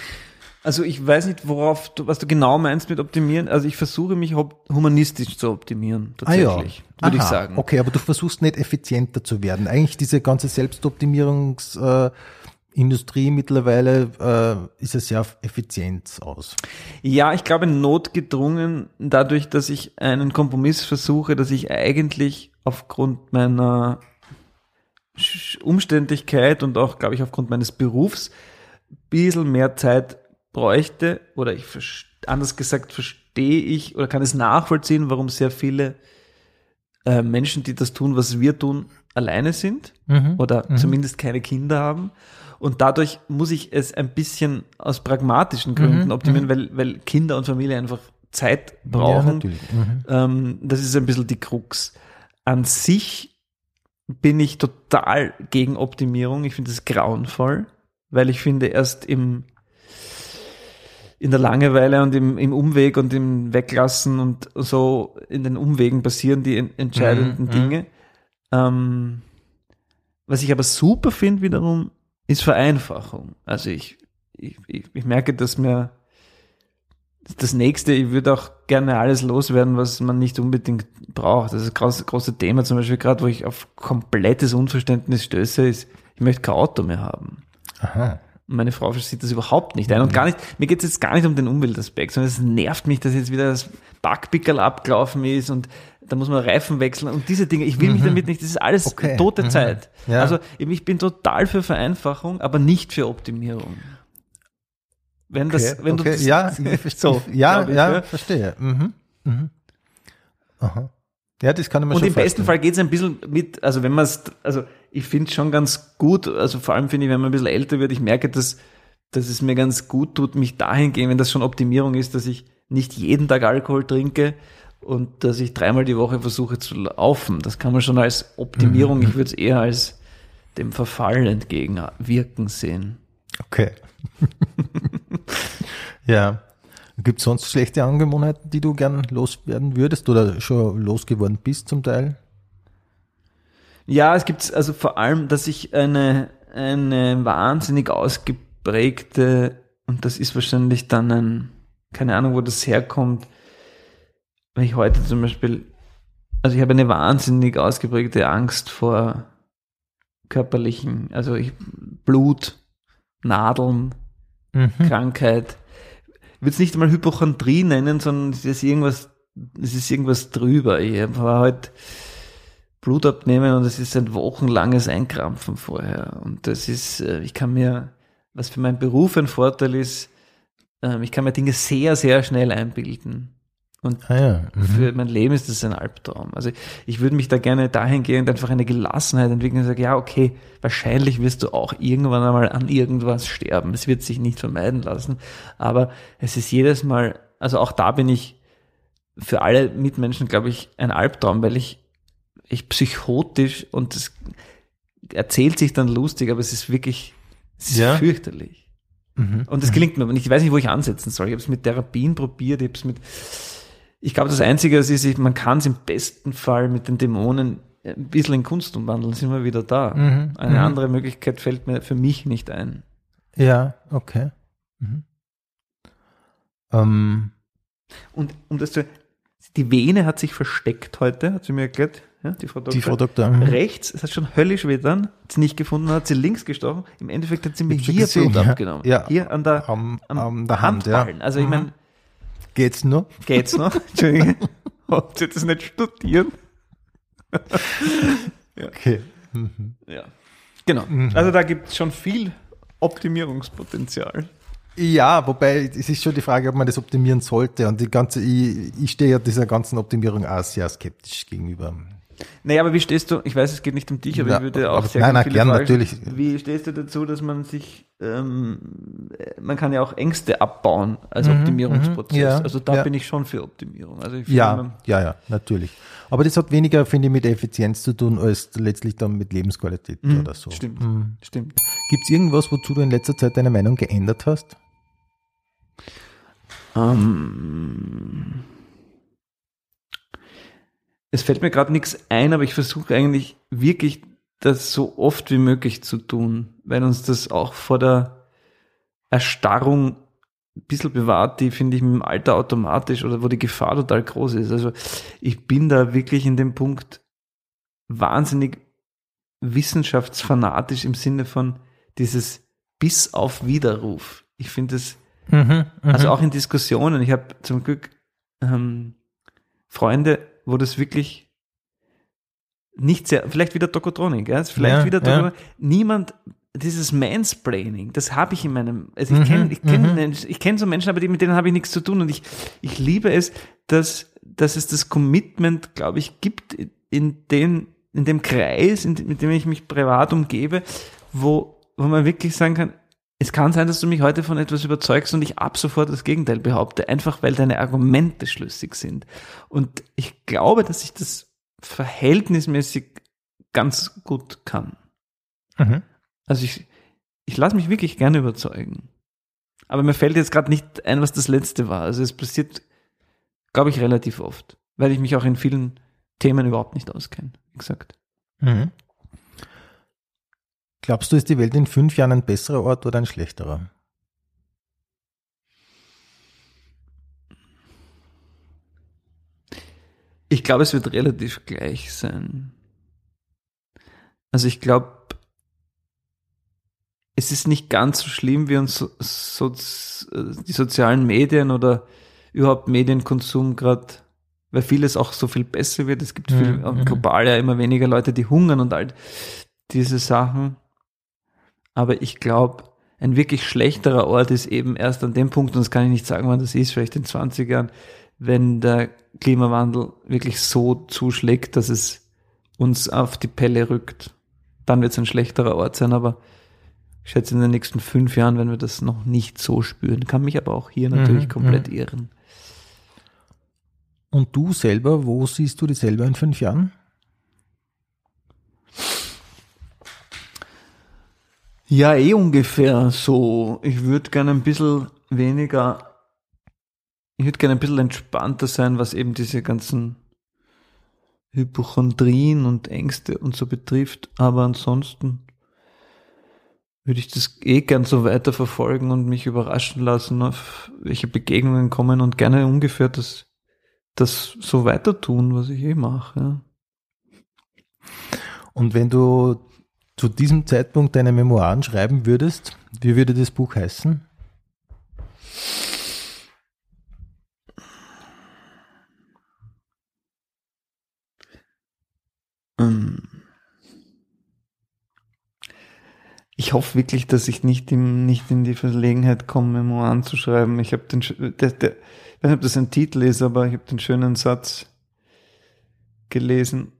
Also ich weiß nicht, worauf du, was du genau meinst mit optimieren. Also ich versuche mich humanistisch zu optimieren, tatsächlich, würde ich Ah Aha, sagen. Okay, aber du versuchst nicht effizienter zu werden. Eigentlich diese ganze Selbstoptimierungsindustrie Industrie mittlerweile äh, ist ja auf Effizienz aus. Ja, ich glaube notgedrungen dadurch, dass ich einen Kompromiss versuche, dass ich eigentlich aufgrund meiner Umständlichkeit und auch, glaube ich, aufgrund meines Berufs ein bisschen mehr Zeit bräuchte oder ich anders gesagt verstehe ich oder kann es nachvollziehen, warum sehr viele äh, Menschen, die das tun, was wir tun, alleine sind oder zumindest keine Kinder haben. Und dadurch muss ich es ein bisschen aus pragmatischen Gründen optimieren, weil, weil Kinder und Familie einfach Zeit Ja, brauchen. natürlich. Mhm. Ähm, das ist ein bisschen die Krux. An sich bin ich total gegen Optimierung. Ich finde es grauenvoll, weil ich finde, erst im, in der Langeweile und im, im Umweg und im Weglassen und so in den Umwegen passieren die en- entscheidenden Mhm, Dinge. Ähm, was ich aber super finde wiederum, ist Vereinfachung. Also ich, ich, ich, ich merke, dass mir das nächste, ich würde auch gerne alles loswerden, was man nicht unbedingt braucht. Das ist ein große, große Thema, zum Beispiel gerade, wo ich auf komplettes Unverständnis stöße, ist, ich möchte kein Auto mehr haben. Aha. Und meine Frau sieht das überhaupt nicht ein. Und gar nicht, mir geht es jetzt gar nicht um den Umweltaspekt, sondern es nervt mich, dass jetzt wieder das Backpickerl abgelaufen ist und da muss man Reifen wechseln und diese Dinge. Ich will mich damit nicht, das ist alles Okay. tote Mhm. Zeit. Ja. Also ich bin total für Vereinfachung, aber nicht für Optimierung. Wenn das, Okay, wenn du okay. das, ja, so, ja, ich, ja, ja. verstehe. Mhm. Mhm. Aha. Ja, das kann ich mir Und schon im besten vorstellen. Fall geht es ein bisschen mit, also wenn man es, also ich finde es schon ganz gut, also vor allem finde ich, wenn man ein bisschen älter wird, ich merke, dass, dass es mir ganz gut tut, mich dahin gehen, wenn das schon Optimierung ist, dass ich nicht jeden Tag Alkohol trinke und dass ich dreimal die Woche versuche zu laufen. Das kann man schon als Optimierung, ich würde es eher als dem Verfall entgegenwirken sehen. Okay. ja. Gibt es sonst schlechte Angewohnheiten, die du gern loswerden würdest oder schon losgeworden bist zum Teil? Ja, es gibt also vor allem, dass ich eine, eine wahnsinnig ausgeprägte, und das ist wahrscheinlich dann ein, keine Ahnung, wo das herkommt, wenn ich heute zum Beispiel, also ich habe eine wahnsinnig ausgeprägte Angst vor körperlichen, also ich, Blut, Nadeln, Mhm. Krankheit. Ich würde es nicht einmal Hypochondrie nennen, sondern es ist irgendwas, es ist irgendwas drüber. Ich war halt Blut abnehmen und es ist ein wochenlanges Einkrampfen vorher. Und das ist, äh, ich kann mir, was für meinen Beruf ein Vorteil ist, ähm, ich kann mir Dinge sehr, sehr schnell einbilden. Und Ah ja. Mhm. für mein Leben ist das ein Albtraum. Also ich würde mich da gerne dahingehend einfach eine Gelassenheit entwickeln und sagen, ja, okay, wahrscheinlich wirst du auch irgendwann einmal an irgendwas sterben. Es wird sich nicht vermeiden lassen. Aber es ist jedes Mal, also auch da bin ich für alle Mitmenschen, glaube ich, ein Albtraum, weil ich, ich psychotisch und das erzählt sich dann lustig, aber es ist wirklich, es ist Ja. fürchterlich. Mhm. Und das gelingt mir, aber nicht. ich weiß nicht, wo ich ansetzen soll. Ich habe es mit Therapien probiert, ich habe es mit, ich glaube, das Einzige was ist, man kann es im besten Fall mit den Dämonen ein bisschen in Kunst umwandeln, sind wir wieder da. Mhm. Eine Mhm. andere Möglichkeit fällt mir für mich nicht ein. Ja, okay. Mhm. Ähm, Und um das zu, die Vene hat sich versteckt heute, hat sie mir erklärt, ja, die Frau Doktor. die Frau Doktor. mhm. Rechts, es hat schon höllisch weh dann, hat sie nicht gefunden, hat sie links gestochen. Im Endeffekt hat sie mir hier gesehen, Blut ja. abgenommen. Ja. Hier an der, Am, am am der Hand, ja. Handballen. Also ich Mhm. meine, Geht's nur? Geht's noch? Entschuldige. Habt ihr das nicht studiert? Okay. Mhm. Ja. Genau. Also da gibt es schon viel Optimierungspotenzial. Ja, wobei es ist schon die Frage, ob man das optimieren sollte. Und die ganze, ich, ich stehe ja dieser ganzen Optimierung auch sehr skeptisch gegenüber. Naja, aber wie stehst du, ich weiß, es geht nicht um dich, aber Ja, ich würde auch sehr nein, gerne nein, viele gern, Fragen natürlich. Wie stehst du dazu, dass man sich, ähm, äh, man kann ja auch Ängste abbauen als Optimierungsprozess. mhm, ja, also da ja. bin ich schon für Optimierung. Also Ja, man- ja, ja, natürlich. Aber das hat weniger, finde ich, mit Effizienz zu tun, als letztlich dann mit Lebensqualität Mhm, oder so. Stimmt, Mhm. stimmt. Gibt es irgendwas, wozu du in letzter Zeit deine Meinung geändert hast? Ähm, es fällt mir gerade nichts ein, aber ich versuche eigentlich wirklich das so oft wie möglich zu tun, weil uns das auch vor der Erstarrung ein bisschen bewahrt, die finde ich mit dem Alter automatisch oder wo die Gefahr total groß ist. Also ich bin da wirklich in dem Punkt wahnsinnig wissenschaftsfanatisch im Sinne von dieses bis auf Widerruf. Ich finde es Mhm, also auch in Diskussionen. Ich habe zum Glück ähm, Freunde, wo das wirklich nicht sehr, vielleicht wieder Tokotronik, ja, vielleicht Ja, wieder ja. Tokotronik. Niemand, dieses Mansplaining, das habe ich in meinem, also ich Mhm, kenne ich kenn, mhm. Ich kenn so Menschen, aber die, mit denen habe ich nichts zu tun und ich, ich liebe es, dass, dass es das Commitment, glaube ich, gibt in den, in dem Kreis, in, mit dem ich mich privat umgebe, wo, wo man wirklich sagen kann, es kann sein, dass du mich heute von etwas überzeugst und ich ab sofort das Gegenteil behaupte, einfach weil deine Argumente schlüssig sind. Und ich glaube, dass ich das verhältnismäßig ganz gut kann. Mhm. Also ich, ich lasse mich wirklich gerne überzeugen. Aber mir fällt jetzt gerade nicht ein, was das letzte war. Also es passiert, glaube ich, relativ oft, weil ich mich auch in vielen Themen überhaupt nicht auskenne, wie gesagt. Mhm. Glaubst du, ist die Welt in fünf Jahren ein besserer Ort oder ein schlechterer? Ich glaube, es wird relativ gleich sein. Also ich glaube, es ist nicht ganz so schlimm, wie uns so, so, die sozialen Medien oder überhaupt Medienkonsum gerade, weil vieles auch so viel besser wird. Es gibt viel, Mhm, mhm. global ja immer weniger Leute, die hungern und all diese Sachen. Aber ich glaube, ein wirklich schlechterer Ort ist eben erst an dem Punkt, und das kann ich nicht sagen, wann das ist, vielleicht in 20 Jahren, wenn der Klimawandel wirklich so zuschlägt, dass es uns auf die Pelle rückt. Dann wird es ein schlechterer Ort sein, aber ich schätze, in den nächsten fünf Jahren werden wir das noch nicht so spüren. Kann mich aber auch hier natürlich Mhm, komplett irren. Und du selber, wo siehst du dich selber in fünf Jahren? Ja, eh ungefähr so. Ich würde gerne ein bisschen weniger, ich würde gerne ein bisschen entspannter sein, was eben diese ganzen Hypochondrien und Ängste und so betrifft. Aber ansonsten würde ich das eh gern so weiter verfolgen und mich überraschen lassen, auf welche Begegnungen kommen und gerne ungefähr das, das so weiter tun, was ich eh mache. Ja. Und wenn du zu diesem Zeitpunkt deine Memoiren schreiben würdest, wie würde das Buch heißen? Ähm. Ich hoffe wirklich, dass ich nicht, im, nicht in die Verlegenheit komme, Memoiren zu schreiben. Ich habe den, der, der, ich weiß nicht, ob das ein Titel ist, aber ich habe den schönen Satz gelesen,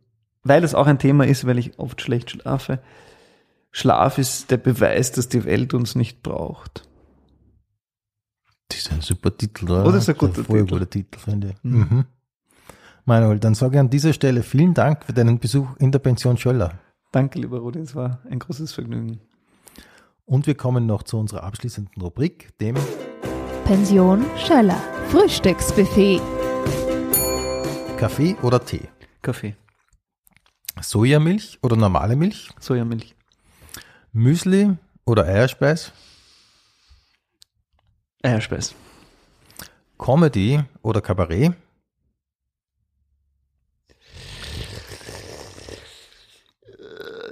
weil es auch ein Thema ist, weil ich oft schlecht schlafe. Schlaf ist der Beweis, dass die Welt uns nicht braucht. Das ist ein super Titel, oder? Oh, das ist ein guter voll Titel. guter Titel, finde ich. Mhm. Manuel, dann sage ich an dieser Stelle vielen Dank für deinen Besuch in der Pension Schöller. Danke, lieber Rudi, es war ein großes Vergnügen. Und wir kommen noch zu unserer abschließenden Rubrik, dem Pension Schöller. Frühstücksbuffet. Kaffee oder Tee. Kaffee, Sojamilch oder normale Milch. Sojamilch, Müsli oder Eierspeis. Eierspeis, Comedy oder Kabarett.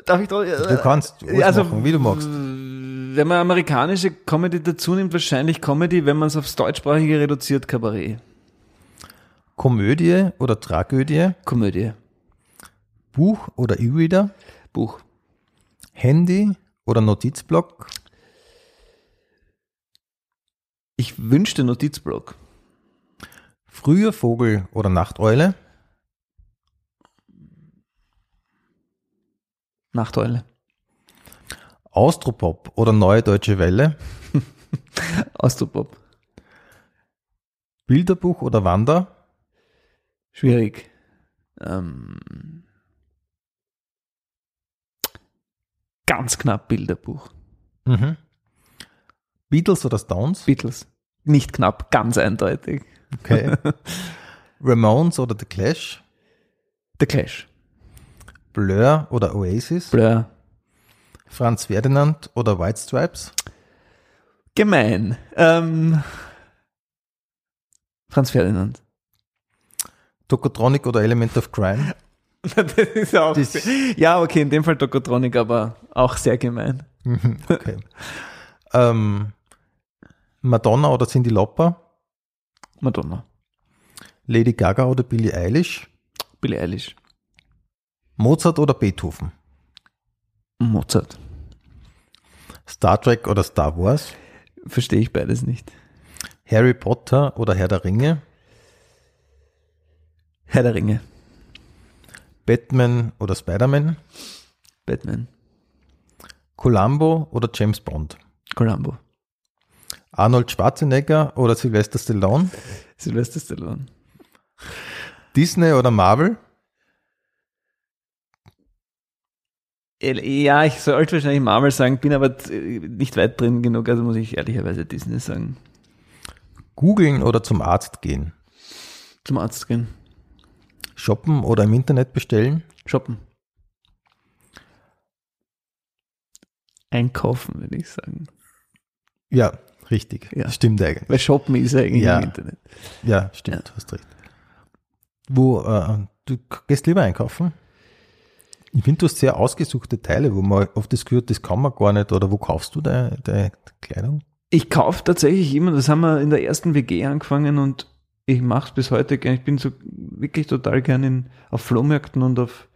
Darf ich doch, Du kannst alles also, machen, wie du magst. Wenn man amerikanische Comedy dazu nimmt, wahrscheinlich Comedy, wenn man es aufs Deutschsprachige reduziert, Kabarett. Komödie oder Tragödie. Komödie. Buch oder E-Reader. Buch. Handy oder Notizblock. Ich wünschte Notizblock. Früher Vogel oder Nachteule. Nachteule. Austropop oder Neue Deutsche Welle. Austropop. Bilderbuch oder Wander. Schwierig. Ähm, ganz knapp Bilderbuch. Mhm. Beatles oder Stones. Beatles. Nicht knapp, ganz eindeutig. Okay. Ramones oder The Clash. The Clash. Blur oder Oasis. Blur. Franz Ferdinand oder White Stripes. Gemein. Ähm, Franz Ferdinand. Tokotronic oder Element of Crime. das ist auch Das- sehr- ja, okay, in dem Fall Tokotronic, aber auch sehr gemein. Mhm, okay. ähm, Madonna oder Cindy Lauper. Madonna. Lady Gaga oder Billie Eilish. Billie Eilish. Mozart oder Beethoven. Mozart. Star Trek oder Star Wars. Verstehe ich beides nicht. Harry Potter oder Herr der Ringe. Herr der Ringe. Batman oder Spider-Man. Batman. Columbo oder James Bond. Columbo. Arnold Schwarzenegger oder Sylvester Stallone. Sylvester Stallone. Disney oder Marvel. Ja, ich sollte wahrscheinlich Marvel sagen, bin aber äh, nicht weit drin genug, also muss ich ehrlicherweise Disney sagen. Googeln oder zum Arzt gehen. Zum Arzt gehen. Shoppen oder im Internet bestellen. Shoppen. Einkaufen, würde ich sagen. Ja, richtig. Ja. Stimmt eigentlich. Weil Shoppen ist ja eigentlich Ja. im Internet. Ja, stimmt, hast recht. Wo, äh, du gehst lieber einkaufen? Ich finde, du hast sehr ausgesuchte Teile, wo man oft das gehört, das kann man gar nicht. Oder wo kaufst du deine, deine Kleidung? Ich kaufe tatsächlich immer, das haben wir in der ersten WG angefangen und ich mache es bis heute gerne. Ich bin so wirklich total gern in, auf Flohmärkten und auf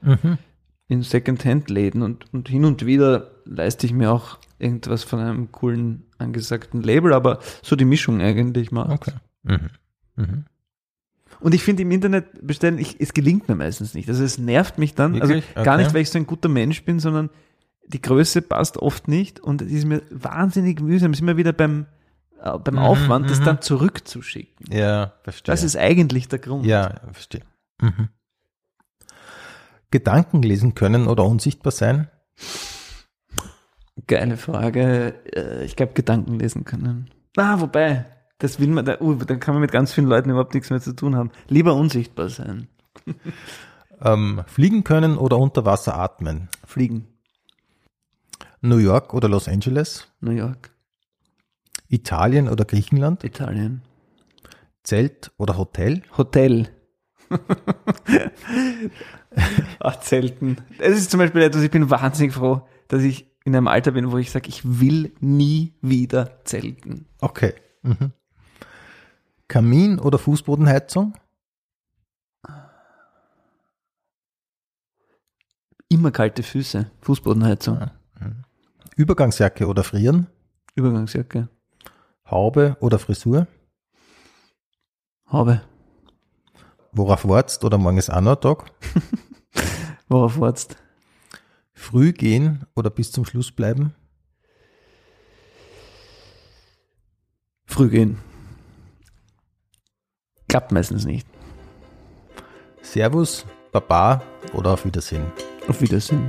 in Second-Hand-Läden und, und hin und wieder leiste ich mir auch irgendwas von einem coolen angesagten Label, aber so die Mischung eigentlich macht. Okay. Mhm. Mhm. Und ich finde im Internet bestellen, ich, es gelingt mir meistens nicht. Also es nervt mich dann, Wirklich? also gar Okay. nicht, weil ich so ein guter Mensch bin, sondern die Größe passt oft nicht und es ist mir wahnsinnig mühsam. Es ist immer wieder beim, äh, beim Mhm, Aufwand, das mhm. dann zurückzuschicken. Ja, verstehe. Das ist eigentlich der Grund. Ja, verstehe. Mhm. Gedanken lesen können oder unsichtbar sein. Geile Frage. Äh, Ich glaube, Gedanken lesen können. Ah, wobei, das will man, da, uh, dann kann man mit ganz vielen Leuten überhaupt nichts mehr zu tun haben. Lieber unsichtbar sein. Ähm, fliegen können oder unter Wasser atmen. Fliegen. New York oder Los Angeles. New York. Italien oder Griechenland. Italien. Zelt oder Hotel. Hotel. Ach, Zelten. Das ist zum Beispiel etwas, ich bin wahnsinnig froh, dass ich in einem Alter bin, wo ich sage, ich will nie wieder zelten. Okay. Mhm. Kamin oder Fußbodenheizung. Immer kalte Füße. Fußbodenheizung. Übergangsjacke oder Frieren. Übergangsjacke. Haube oder Frisur. Habe. Worauf wartest oder morgen ist auch noch ein Tag. Worauf wartest? Früh gehen oder bis zum Schluss bleiben. Früh gehen. Klappt meistens nicht. Servus, Baba oder auf Wiedersehen. Auf Wiedersehen.